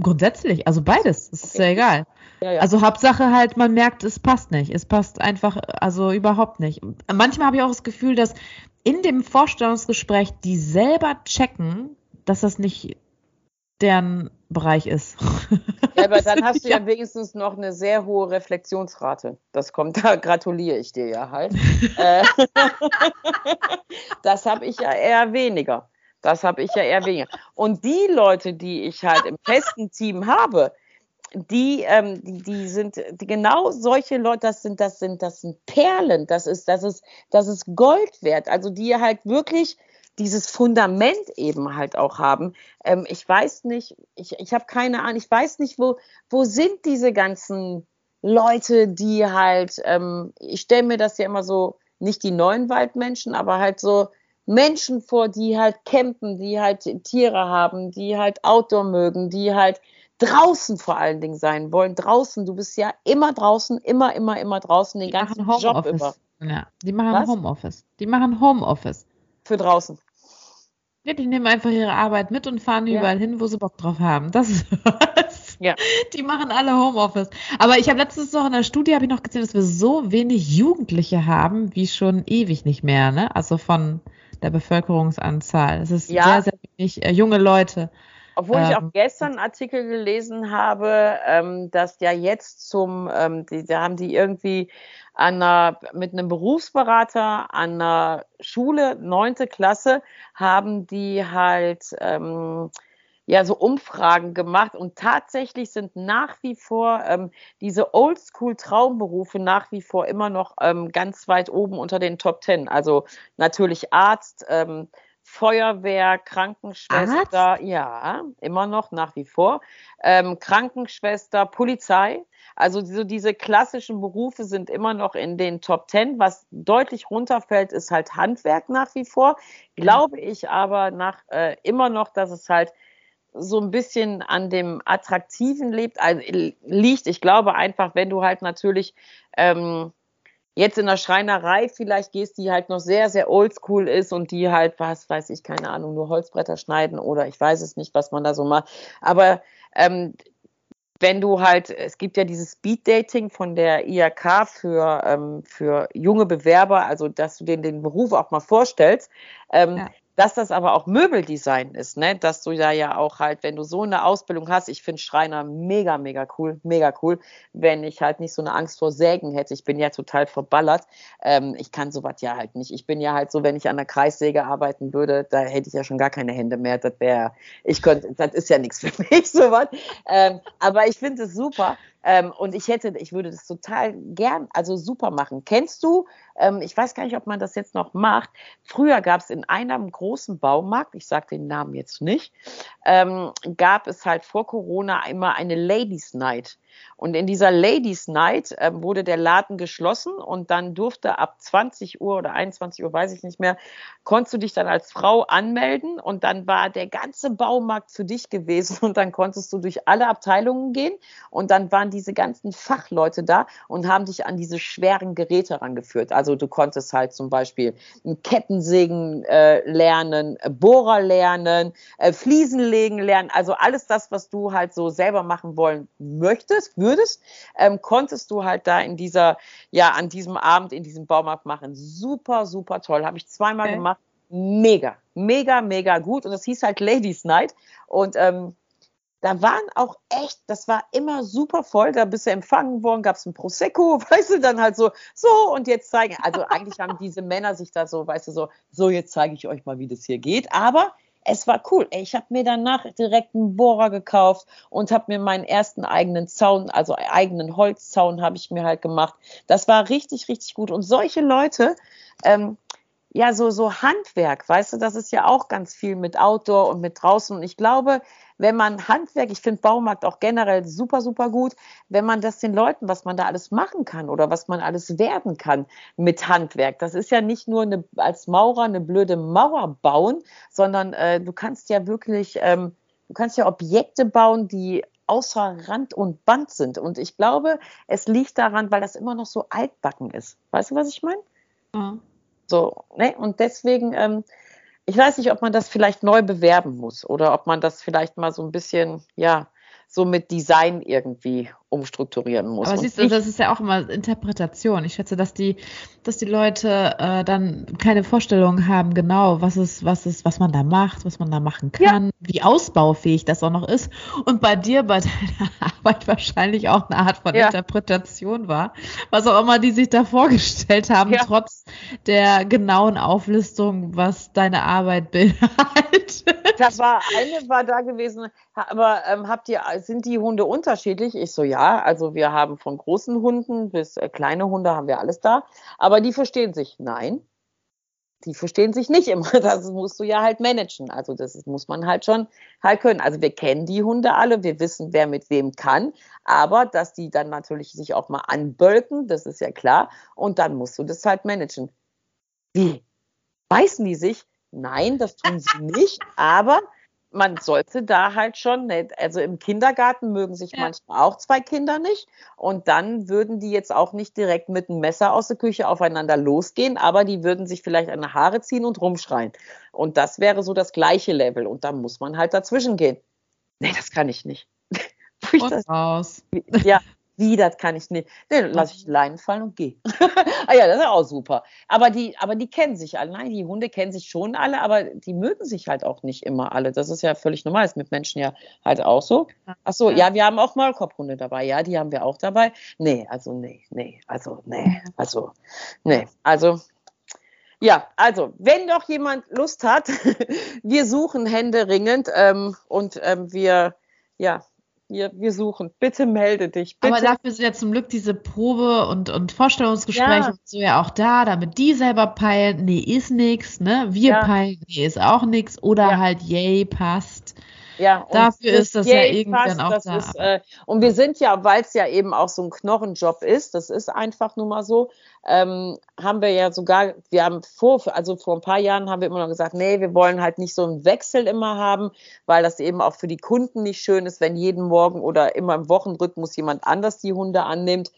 grundsätzlich, also beides, ist okay. ja egal. Ja, ja. Also Hauptsache halt, man merkt, es passt nicht. Es passt einfach, also überhaupt nicht. Manchmal habe ich auch das Gefühl, dass in dem Vorstellungsgespräch die selber checken, dass das nicht deren Bereich ist. Ja, aber dann hast du ja. ja wenigstens noch eine sehr hohe Reflexionsrate. Das kommt, da gratuliere ich dir ja halt. Äh, das habe ich ja eher weniger. Das habe ich ja eher weniger. Und die Leute, die ich halt im festen Team habe, die, ähm, die, die, sind die, genau solche Leute, das sind, das sind, das sind Perlen, das ist, das ist, das ist Gold wert. Also die halt wirklich dieses Fundament eben halt auch haben. Ähm, ich weiß nicht, ich, ich habe keine Ahnung, ich weiß nicht, wo, wo sind diese ganzen Leute, die halt, ähm, ich stelle mir das ja immer so, nicht die neuen Waldmenschen, aber halt so Menschen vor, die halt campen, die halt Tiere haben, die halt Outdoor mögen, die halt draußen vor allen Dingen sein wollen. Draußen, du bist ja immer draußen, immer, immer, immer draußen, den die ganzen Job über. Ja, die machen Was? Homeoffice. Die machen Homeoffice. Für draußen. Ja, die nehmen einfach ihre Arbeit mit und fahren ja. überall hin, wo sie Bock drauf haben. Das ist was. Ja. Die machen alle Homeoffice. Aber ich habe letztens noch in der Studie habe ich noch gesehen, dass wir so wenig Jugendliche haben, wie schon ewig nicht mehr, ne? Also von der Bevölkerungsanzahl. Es ist ja. sehr, sehr wenig äh, junge Leute. Obwohl ähm, ich auch ähm, gestern einen Artikel gelesen habe, ähm, dass ja jetzt zum, ähm, die, da haben die irgendwie an einer, mit einem Berufsberater an einer Schule, neunte Klasse, haben die halt ähm, ja so Umfragen gemacht und tatsächlich sind nach wie vor ähm, diese Oldschool-Traumberufe nach wie vor immer noch ähm, ganz weit oben unter den Top Ten. Also natürlich Arzt, ähm, Feuerwehr, Krankenschwester, Arzt? ja, immer noch nach wie vor. Ähm, Krankenschwester, Polizei. Also so diese klassischen Berufe sind immer noch in den Top Ten. Was deutlich runterfällt, ist halt Handwerk nach wie vor. Glaube ich aber nach äh, immer noch, dass es halt so ein bisschen an dem Attraktiven lebt, also, liegt. Ich glaube einfach, wenn du halt natürlich ähm, jetzt in der Schreinerei vielleicht gehst, die halt noch sehr, sehr oldschool ist und die halt, was weiß ich, keine Ahnung, nur Holzbretter schneiden oder ich weiß es nicht, was man da so macht. Aber ähm, wenn du halt, es gibt ja dieses Speed-Dating von der IAK für, ähm, für junge Bewerber, also dass du denen den Beruf auch mal vorstellst. Ähm, ja dass das aber auch Möbeldesign ist, ne? Dass du da ja auch halt, wenn du so eine Ausbildung hast, ich finde Schreiner mega, mega cool, mega cool, wenn ich halt nicht so eine Angst vor Sägen hätte. Ich bin ja total verballert. Ähm, ich kann sowas ja halt nicht. Ich bin ja halt so, wenn ich an der Kreissäge arbeiten würde, da hätte ich ja schon gar keine Hände mehr. Das wäre, ich könnte, das ist ja nichts für mich, sowas. Ähm, aber ich finde es super. Ähm, und ich hätte, ich würde das total gern, also super machen. Kennst du, ähm, ich weiß gar nicht, ob man das jetzt noch macht. Früher gab es in einem großen Baumarkt, ich sage den Namen jetzt nicht, ähm, gab es halt vor Corona immer eine Ladies Night. Und in dieser Ladies Night äh, wurde der Laden geschlossen und dann durfte ab 20 Uhr oder 21 Uhr, weiß ich nicht mehr, konntest du dich dann als Frau anmelden und dann war der ganze Baumarkt für dich gewesen und dann konntest du durch alle Abteilungen gehen und dann waren diese ganzen Fachleute da und haben dich an diese schweren Geräte herangeführt. Also du konntest halt zum Beispiel Kettensägen äh, lernen, Bohrer lernen, äh, Fliesen legen lernen, also alles das, was du halt so selber machen wollen möchtest, würdest, ähm, konntest du halt da in dieser, ja, an diesem Abend in diesem Baumarkt machen. Super, super toll. Habe ich zweimal okay. gemacht. Mega, mega, mega gut. Und das hieß halt Ladies Night. Und ähm, da waren auch echt, das war immer super voll, da bist du empfangen worden, gab es ein Prosecco, weißt du, dann halt so, so und jetzt zeigen, also eigentlich haben diese Männer sich da so, weißt du, so, so jetzt zeige ich euch mal, wie das hier geht, aber es war cool. Ich habe mir danach direkt einen Bohrer gekauft und habe mir meinen ersten eigenen Zaun, also eigenen Holzzaun habe ich mir halt gemacht. Das war richtig, richtig gut. Und solche Leute, ähm, ja, so, so Handwerk, weißt du, das ist ja auch ganz viel mit Outdoor und mit draußen. Und ich glaube, wenn man Handwerk, ich finde Baumarkt auch generell super, super gut, wenn man das den Leuten, was man da alles machen kann oder was man alles werden kann mit Handwerk. Das ist ja nicht nur eine, als Maurer eine blöde Mauer bauen, sondern äh, du kannst ja wirklich, ähm, du kannst ja Objekte bauen, die außer Rand und Band sind. Und ich glaube, es liegt daran, weil das immer noch so altbacken ist. Weißt du, was ich meine? Mhm. So, ne? Und deswegen, ähm, ich weiß nicht, ob man das vielleicht neu bewerben muss oder ob man das vielleicht mal so ein bisschen, ja, so mit Design irgendwie umstrukturieren muss. Aber siehst du, das ist ja auch immer Interpretation. Ich schätze, dass die, dass die Leute äh, dann keine Vorstellung haben, genau, was ist, was ist, was man da macht, was man da machen kann, ja. wie ausbaufähig das auch noch ist. Und bei dir, bei deiner Arbeit wahrscheinlich auch eine Art von ja. Interpretation war, was auch immer die sich da vorgestellt haben, ja. trotz der genauen Auflistung, was deine Arbeit beinhaltet. Das war eine war da gewesen, aber ähm, habt ihr, sind die Hunde unterschiedlich? Ich so, ja, also wir haben von großen Hunden bis äh, kleine Hunde haben wir alles da, aber die verstehen sich. Nein, die verstehen sich nicht immer. Das musst du ja halt managen. Also das muss man halt schon halt können. Also wir kennen die Hunde alle, wir wissen, wer mit wem kann, aber dass die dann natürlich sich auch mal anbölken, das ist ja klar. Und dann musst du das halt managen. Wie? Beißen die sich? Nein, das tun sie nicht, aber man sollte da halt schon, also im Kindergarten mögen sich ja. manchmal auch zwei Kinder nicht und dann würden die jetzt auch nicht direkt mit einem Messer aus der Küche aufeinander losgehen, aber die würden sich vielleicht an die Haare ziehen und rumschreien. Und das wäre so das gleiche Level und da muss man halt dazwischen gehen. Nee, das kann ich nicht. und das, raus. Ja, wie, das kann ich nicht. Nee, dann lasse ich die Leinen fallen und gehe. ah ja, das ist auch super. Aber die, aber die kennen sich alle. Nein, die Hunde kennen sich schon alle, aber die mögen sich halt auch nicht immer alle. Das ist ja völlig normal. Das ist mit Menschen ja halt auch so. Ach so, ja, wir haben auch Maulkorbhunde dabei. Ja, die haben wir auch dabei. Nee, also nee, nee, also nee, also nee, also ja, also, wenn doch jemand Lust hat, wir suchen händeringend ähm, und ähm, wir, ja, wir, wir suchen. Bitte melde dich. Bitte. Aber dafür sind ja zum Glück diese Probe- und, und Vorstellungsgespräche ja. und so ja auch da, damit die selber peilen, nee, ist nix, ne? Wir ja. peilen, nee, ist auch nix. Oder ja. halt, yay, passt. Ja, dafür ist das ja irgendwann auch da. Ist, äh, und wir sind ja, weil es ja eben auch so ein Knochenjob ist, das ist einfach nur mal so, ähm, haben wir ja sogar, wir haben vor, also vor ein paar Jahren haben wir immer noch gesagt, nee, wir wollen halt nicht so einen Wechsel immer haben, weil das eben auch für die Kunden nicht schön ist, wenn jeden Morgen oder immer im Wochenrhythmus jemand anders die Hunde annimmt.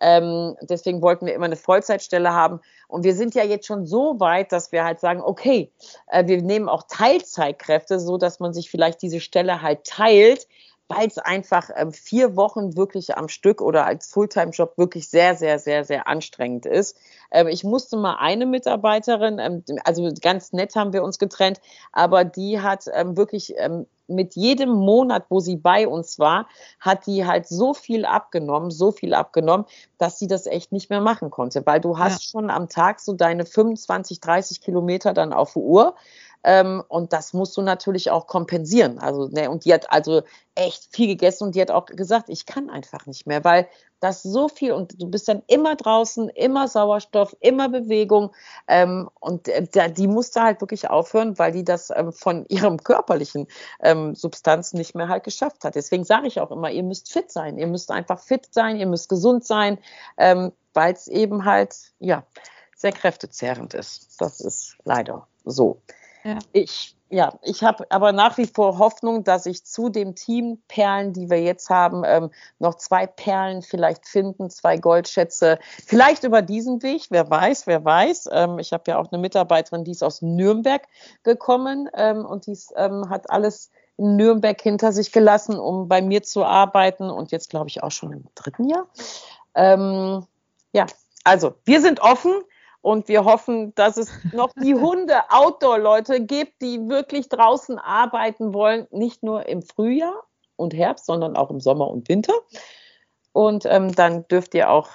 Ähm, deswegen wollten wir immer eine Vollzeitstelle haben. Und wir sind ja jetzt schon so weit, dass wir halt sagen, okay, äh, wir nehmen auch Teilzeitkräfte, so dass man sich vielleicht diese Stelle halt teilt, weil es einfach ähm, vier Wochen wirklich am Stück oder als Fulltime-Job wirklich sehr, sehr, sehr, sehr anstrengend ist. Ähm, ich musste mal eine Mitarbeiterin, ähm, also ganz nett haben wir uns getrennt, aber die hat ähm, wirklich ähm, mit jedem Monat, wo sie bei uns war, hat die halt so viel abgenommen, so viel abgenommen, dass sie das echt nicht mehr machen konnte, weil du hast ja. schon am Tag so deine 25, 30 Kilometer dann auf Uhr ähm, und das musst du natürlich auch kompensieren. Also, ne, und die hat also echt viel gegessen und die hat auch gesagt, ich kann einfach nicht mehr, weil das so viel und du bist dann immer draußen, immer Sauerstoff, immer Bewegung ähm, und äh, die musste halt wirklich aufhören, weil die das ähm, von ihrem körperlichen ähm, Substanz nicht mehr halt geschafft hat. Deswegen sage ich auch immer, ihr müsst fit sein, ihr müsst einfach fit sein, ihr müsst gesund sein, ähm, weil es eben halt ja sehr kräftezehrend ist. Das ist leider so. Ja. Ich, ja, ich habe aber nach wie vor Hoffnung, dass ich zu dem Team Perlen, die wir jetzt haben, ähm, noch zwei Perlen vielleicht finden, zwei Goldschätze. Vielleicht über diesen Weg, wer weiß, wer weiß. Ähm, ich habe ja auch eine Mitarbeiterin, die ist aus Nürnberg gekommen ähm, und die ähm, hat alles in Nürnberg hinter sich gelassen, um bei mir zu arbeiten und jetzt glaube ich auch schon im dritten Jahr. Ähm, ja, also wir sind offen. Und wir hoffen, dass es noch die Hunde-Outdoor-Leute gibt, die wirklich draußen arbeiten wollen, nicht nur im Frühjahr und Herbst, sondern auch im Sommer und Winter. Und ähm, dann dürft ihr auch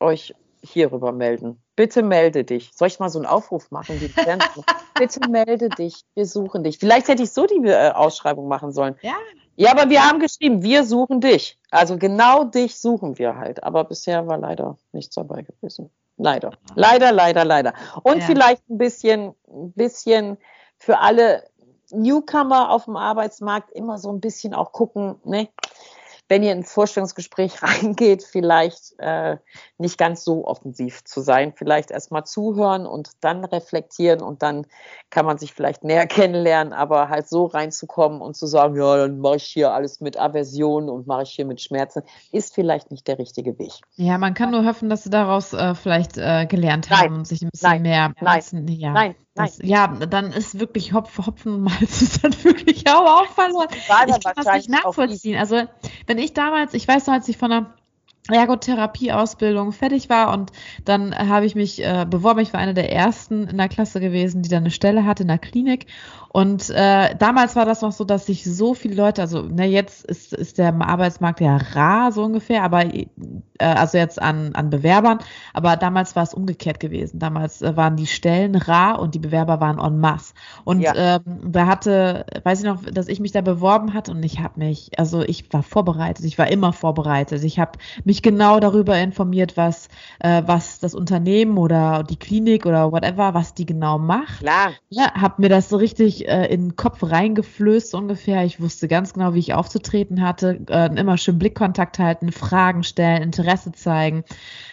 euch hierüber melden. Bitte melde dich. Soll ich mal so einen Aufruf machen? Bitte melde dich. Wir suchen dich. Vielleicht hätte ich so die äh, Ausschreibung machen sollen. Ja. Ja, aber wir haben geschrieben, wir suchen dich. Also genau dich suchen wir halt. Aber bisher war leider nichts dabei gewesen. Leider. Leider, leider, leider. Und ja. vielleicht ein bisschen, ein bisschen für alle Newcomer auf dem Arbeitsmarkt immer so ein bisschen auch gucken, ne? Wenn ihr in ein Vorstellungsgespräch reingeht, vielleicht äh, nicht ganz so offensiv zu sein. Vielleicht erstmal zuhören und dann reflektieren und dann kann man sich vielleicht näher kennenlernen, aber halt so reinzukommen und zu sagen, ja, dann mache ich hier alles mit Aversion und mache ich hier mit Schmerzen, ist vielleicht nicht der richtige Weg. Ja, man kann nur hoffen, dass sie daraus äh, vielleicht äh, gelernt haben nein, und sich ein bisschen nein, mehr. Nein, ja. nein, Das, ja, dann ist wirklich Hopf, Hopfen und Malz ist dann wirklich auch, auch verloren. Ich kann das nicht nachvollziehen. Also, wenn ich damals, ich weiß noch, als ich von der Ergotherapie-Ausbildung fertig war und dann habe ich mich äh, beworben. Ich war eine der ersten in der Klasse gewesen, die dann eine Stelle hatte in der Klinik und äh, damals war das noch so, dass sich so viele Leute, also ne, jetzt ist, ist der Arbeitsmarkt ja rar so ungefähr, aber äh, also jetzt an, an Bewerbern, aber damals war es umgekehrt gewesen. Damals äh, waren die Stellen rar und die Bewerber waren en masse. Und ja. ähm, da hatte, weiß ich noch, dass ich mich da beworben hatte und ich habe mich, also ich war vorbereitet, ich war immer vorbereitet. Ich habe mich genau darüber informiert, was, äh, was das Unternehmen oder die Klinik oder whatever, was die genau macht. Klar. Ja, habe mir das so richtig äh, in den Kopf reingeflößt ungefähr. Ich wusste ganz genau, wie ich aufzutreten hatte. Äh, immer schön Blickkontakt halten, Fragen stellen, Interesse zeigen.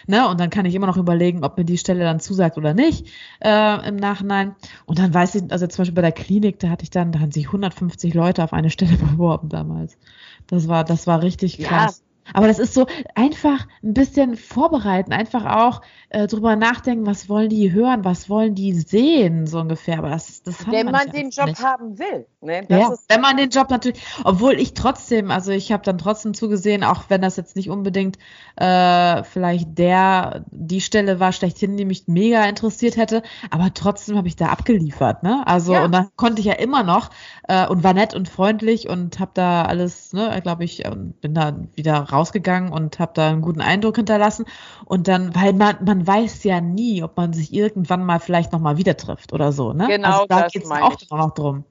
Ne? Und dann kann ich immer noch überlegen, ob mir die Stelle dann zusagt oder nicht äh, im Nachhinein. Und dann weiß ich, also zum Beispiel bei der Klinik, da hatte ich dann, da haben sich 150 Leute auf eine Stelle beworben damals. Das war, das war richtig krass. Aber das ist so einfach ein bisschen vorbereiten, einfach auch äh, drüber nachdenken, was wollen die hören, was wollen die sehen, so ungefähr. Aber das, das Wenn man den Job nicht. haben will. Ne? ja, wenn man den Job natürlich, obwohl ich trotzdem, also ich habe dann trotzdem zugesehen, auch wenn das jetzt nicht unbedingt äh, vielleicht der, die Stelle war schlechthin, die mich mega interessiert hätte, aber trotzdem habe ich da abgeliefert, ne? Also ja. und dann konnte ich ja immer noch äh, und war nett und freundlich und habe da alles, ne, glaube ich, bin da wieder rausgegangen und habe da einen guten Eindruck hinterlassen und dann, weil man, man weiß ja nie, ob man sich irgendwann mal vielleicht nochmal wieder trifft oder so, ne? Genau, also da geht es auch noch drum.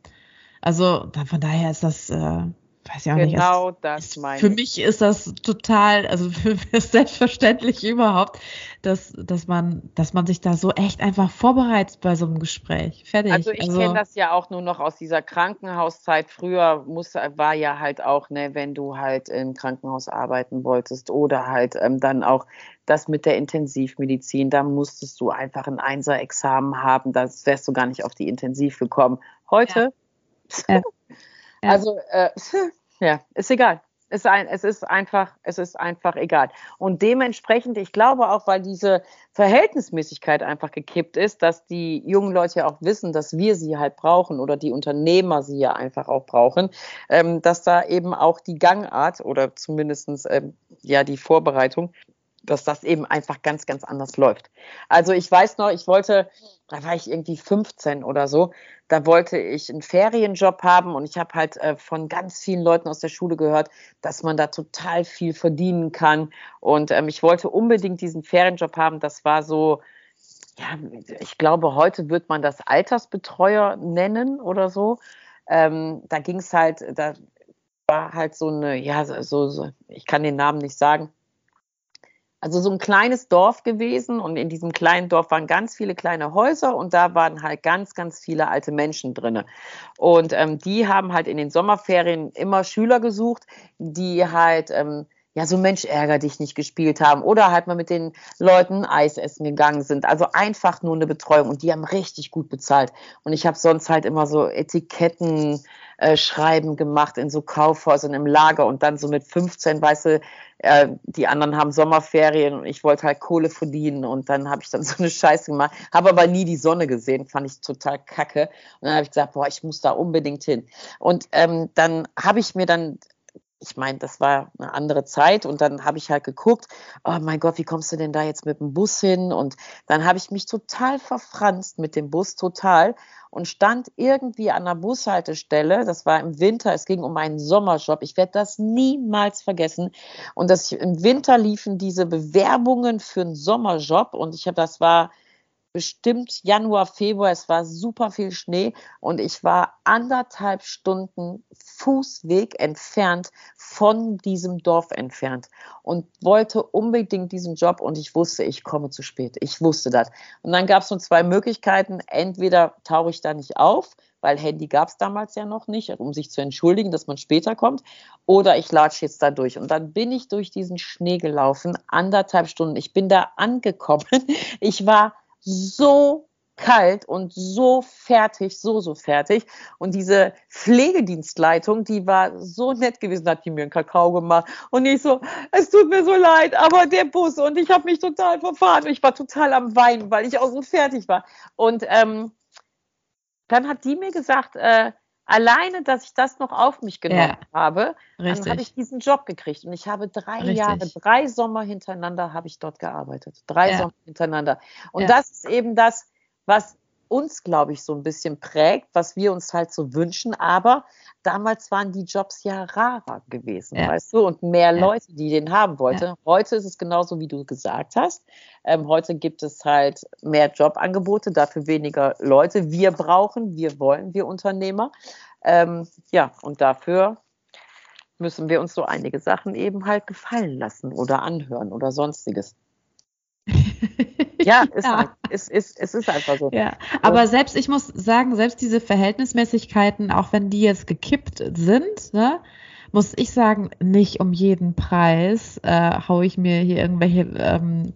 Also von daher ist das, äh, weiß ich auch genau nicht. Genau das meine Für mich ist das total, also für mich ist selbstverständlich überhaupt, dass, dass man, dass man sich da so echt einfach vorbereitet bei so einem Gespräch. Fertig. Also ich also, kenne das ja auch nur noch aus dieser Krankenhauszeit. Früher muss, war ja halt auch, ne, wenn du halt im Krankenhaus arbeiten wolltest oder halt ähm, dann auch das mit der Intensivmedizin, da musstest du einfach ein Einser-Examen haben, da wärst du gar nicht auf die Intensiv gekommen. Heute ja ja. Also, äh, ja, ist egal. Es ist, ein, es ist einfach, es ist einfach egal. Und dementsprechend, ich glaube auch, weil diese Verhältnismäßigkeit einfach gekippt ist, dass die jungen Leute ja auch wissen, dass wir sie halt brauchen oder die Unternehmer sie ja einfach auch brauchen, ähm, dass da eben auch die Gangart oder zumindestens ähm, ja die Vorbereitung dass das eben einfach ganz, ganz anders läuft. Also ich weiß noch, ich wollte, da war ich irgendwie 15 oder so, da wollte ich einen Ferienjob haben und ich habe halt äh, von ganz vielen Leuten aus der Schule gehört, dass man da total viel verdienen kann. Und ähm, ich wollte unbedingt diesen Ferienjob haben. Das war so, ja, ich glaube, heute wird man das Altersbetreuer nennen oder so. Ähm, da ging es halt, da war halt so eine, ja, so, so, ich kann den Namen nicht sagen also so ein kleines Dorf gewesen und in diesem kleinen Dorf waren ganz viele kleine Häuser und da waren halt ganz, ganz viele alte Menschen drinne. Und ähm, die haben halt in den Sommerferien immer Schüler gesucht, die halt ähm, ja, so Mensch ärger dich nicht gespielt haben oder halt mal mit den Leuten Eis essen gegangen sind. Also einfach nur eine Betreuung und die haben richtig gut bezahlt. Und ich habe sonst halt immer so Etiketten äh, schreiben gemacht in so Kaufhäusern im Lager und dann so mit 15, weißt du, äh, die anderen haben Sommerferien und ich wollte halt Kohle verdienen und dann habe ich dann so eine Scheiße gemacht, habe aber nie die Sonne gesehen, fand ich total kacke und dann habe ich gesagt, boah, ich muss da unbedingt hin. Und ähm, dann habe ich mir dann ich meine, das war eine andere Zeit und dann habe ich halt geguckt, oh mein Gott, wie kommst du denn da jetzt mit dem Bus hin? Und dann habe ich mich total verfranst mit dem Bus, total und stand irgendwie an der Bushaltestelle. Das war im Winter, es ging um einen Sommerjob. Ich werde das niemals vergessen. Und das, im Winter liefen diese Bewerbungen für einen Sommerjob und ich habe, das war bestimmt Januar, Februar, es war super viel Schnee und ich war anderthalb Stunden Fußweg entfernt von diesem Dorf entfernt und wollte unbedingt diesen Job und ich wusste, ich komme zu spät. Ich wusste das. Und dann gab es so zwei Möglichkeiten. Entweder tauche ich da nicht auf, weil Handy gab es damals ja noch nicht, um sich zu entschuldigen, dass man später kommt, oder ich latsche jetzt da durch. Und dann bin ich durch diesen Schnee gelaufen, anderthalb Stunden. Ich bin da angekommen. Ich war so kalt und so fertig, so, so fertig. Und diese Pflegedienstleitung, die war so nett gewesen, hat die mir einen Kakao gemacht. Und ich so, es tut mir so leid, aber der Bus und ich habe mich total verfahren. Und ich war total am Weinen, weil ich auch so fertig war. Und ähm, dann hat die mir gesagt, äh, alleine, dass ich das noch auf mich genommen ja, habe, richtig. dann habe ich diesen Job gekriegt. Und ich habe drei richtig. Jahre, drei Sommer hintereinander habe ich dort gearbeitet. Drei ja. Sommer hintereinander. Und ja. das ist eben das, was uns, glaube ich, so ein bisschen prägt, was wir uns halt so wünschen. Aber damals waren die Jobs ja rarer gewesen, ja. weißt du, und mehr ja. Leute, die den haben wollten. Ja. Heute ist es genauso, wie du gesagt hast. Ähm, heute gibt es halt mehr Jobangebote, dafür weniger Leute. Wir brauchen, wir wollen, wir Unternehmer. Ähm, ja, und dafür müssen wir uns so einige Sachen eben halt gefallen lassen oder anhören oder sonstiges. Ja, ist ja. Halt, ist, ist, es ist einfach so. Ja, aber selbst, ich muss sagen, selbst diese Verhältnismäßigkeiten, auch wenn die jetzt gekippt sind, ne, muss ich sagen, nicht um jeden Preis äh, haue ich mir hier irgendwelche ähm,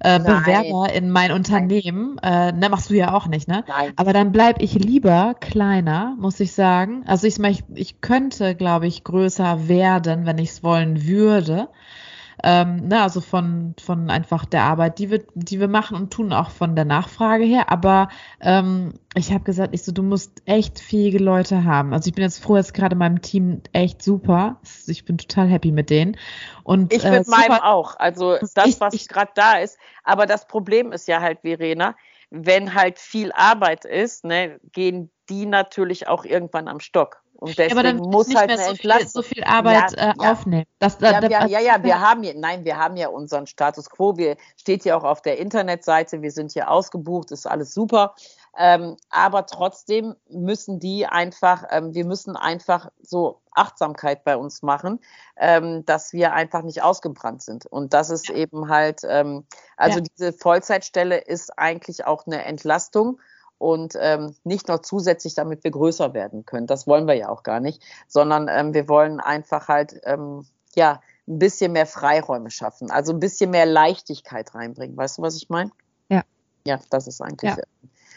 äh, Bewerber in mein Unternehmen. Äh, ne, machst du ja auch nicht, ne? Nein. Aber dann bleibe ich lieber kleiner, muss ich sagen. Also ich, ich, ich könnte, glaube ich, größer werden, wenn ich es wollen würde. Ähm, ne, also von, von einfach der Arbeit, die wir, die wir machen und tun, auch von der Nachfrage her. Aber ähm, ich habe gesagt, ich so, du musst echt fähige Leute haben. Also ich bin jetzt froh, jetzt gerade meinem Team echt super. Ich bin total happy mit denen. Und, ich mit äh, meinem auch. Also das, was gerade da ist. Aber das Problem ist ja halt, Verena, wenn halt viel Arbeit ist, ne, gehen die natürlich auch irgendwann am Stock. Und deswegen ja, aber dann muss halt eine so. Viel, so viel Arbeit ja, äh, aufnehmen. Das, ja, da, wir, ja, ja, wir haben hier, nein, wir haben ja unseren Status quo. Wir steht ja auch auf der Internetseite. Wir sind hier ausgebucht, ist alles super. Ähm, aber trotzdem müssen die einfach, ähm, wir müssen einfach so Achtsamkeit bei uns machen, ähm, dass wir einfach nicht ausgebrannt sind. Und das ist eben halt, ähm, also ja. diese Vollzeitstelle ist eigentlich auch eine Entlastung und ähm, nicht noch zusätzlich, damit wir größer werden können. Das wollen wir ja auch gar nicht, sondern ähm, wir wollen einfach halt ähm, ja ein bisschen mehr Freiräume schaffen, also ein bisschen mehr Leichtigkeit reinbringen. Weißt du, was ich meine? Ja. Ja, das ist eigentlich. Ja.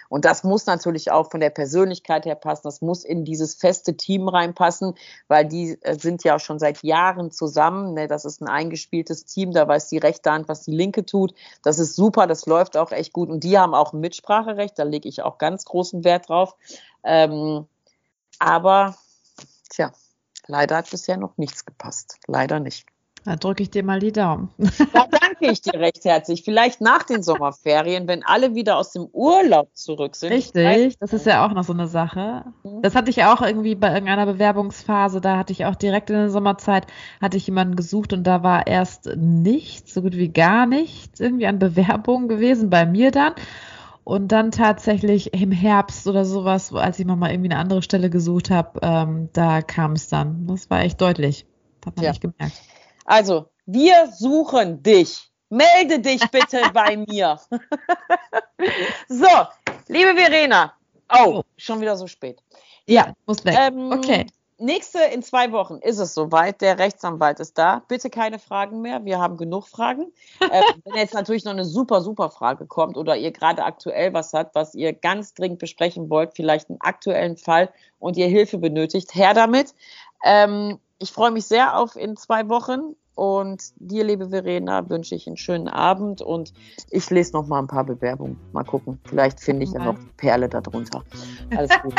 Und das muss natürlich auch von der Persönlichkeit her passen. Das muss in dieses feste Team reinpassen, weil die äh, sind ja auch schon seit Jahren zusammen. Ne? Das ist ein eingespieltes Team. Da weiß die rechte Hand, was die linke tut. Das ist super. Das läuft auch echt gut. Und die haben auch ein Mitspracherecht. Da lege ich auch ganz großen Wert drauf. Ähm, aber, tja, leider hat bisher noch nichts gepasst. Leider nicht. Da drücke ich dir mal die Daumen. Da danke ich dir recht herzlich. Vielleicht nach den Sommerferien, wenn alle wieder aus dem Urlaub zurück sind. Richtig, das ist ja auch noch so eine Sache. Mhm. Das hatte ich auch irgendwie bei irgendeiner Bewerbungsphase. Da hatte ich auch direkt in der Sommerzeit, hatte ich jemanden gesucht und da war erst nichts, so gut wie gar nichts, irgendwie an Bewerbungen gewesen bei mir dann. Und dann tatsächlich im Herbst oder sowas, als ich mal irgendwie eine andere Stelle gesucht habe, ähm, da kam es dann. Das war echt deutlich. Das hat man ja. nicht gemerkt. Also, wir suchen dich. Melde dich bitte bei mir. so, liebe Verena. Oh, schon wieder so spät. Ja, muss weg. Ähm, okay. Nächste in zwei Wochen ist es soweit. Der Rechtsanwalt ist da. Bitte keine Fragen mehr. Wir haben genug Fragen. äh, wenn jetzt natürlich noch eine super, super Frage kommt oder ihr gerade aktuell was habt, was ihr ganz dringend besprechen wollt, vielleicht einen aktuellen Fall und ihr Hilfe benötigt, her damit. Ähm, ich freue mich sehr auf in zwei Wochen und dir, liebe Verena, wünsche ich einen schönen Abend und ich lese noch mal ein paar Bewerbungen. Mal gucken, vielleicht finde ich ja noch Perle darunter. Alles gut.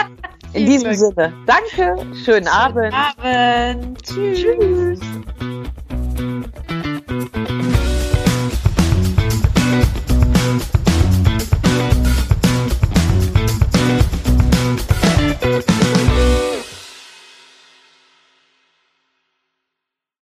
In diesem Sinne, danke, schönen, schönen Abend. Abend. Tschüss. Tschüss.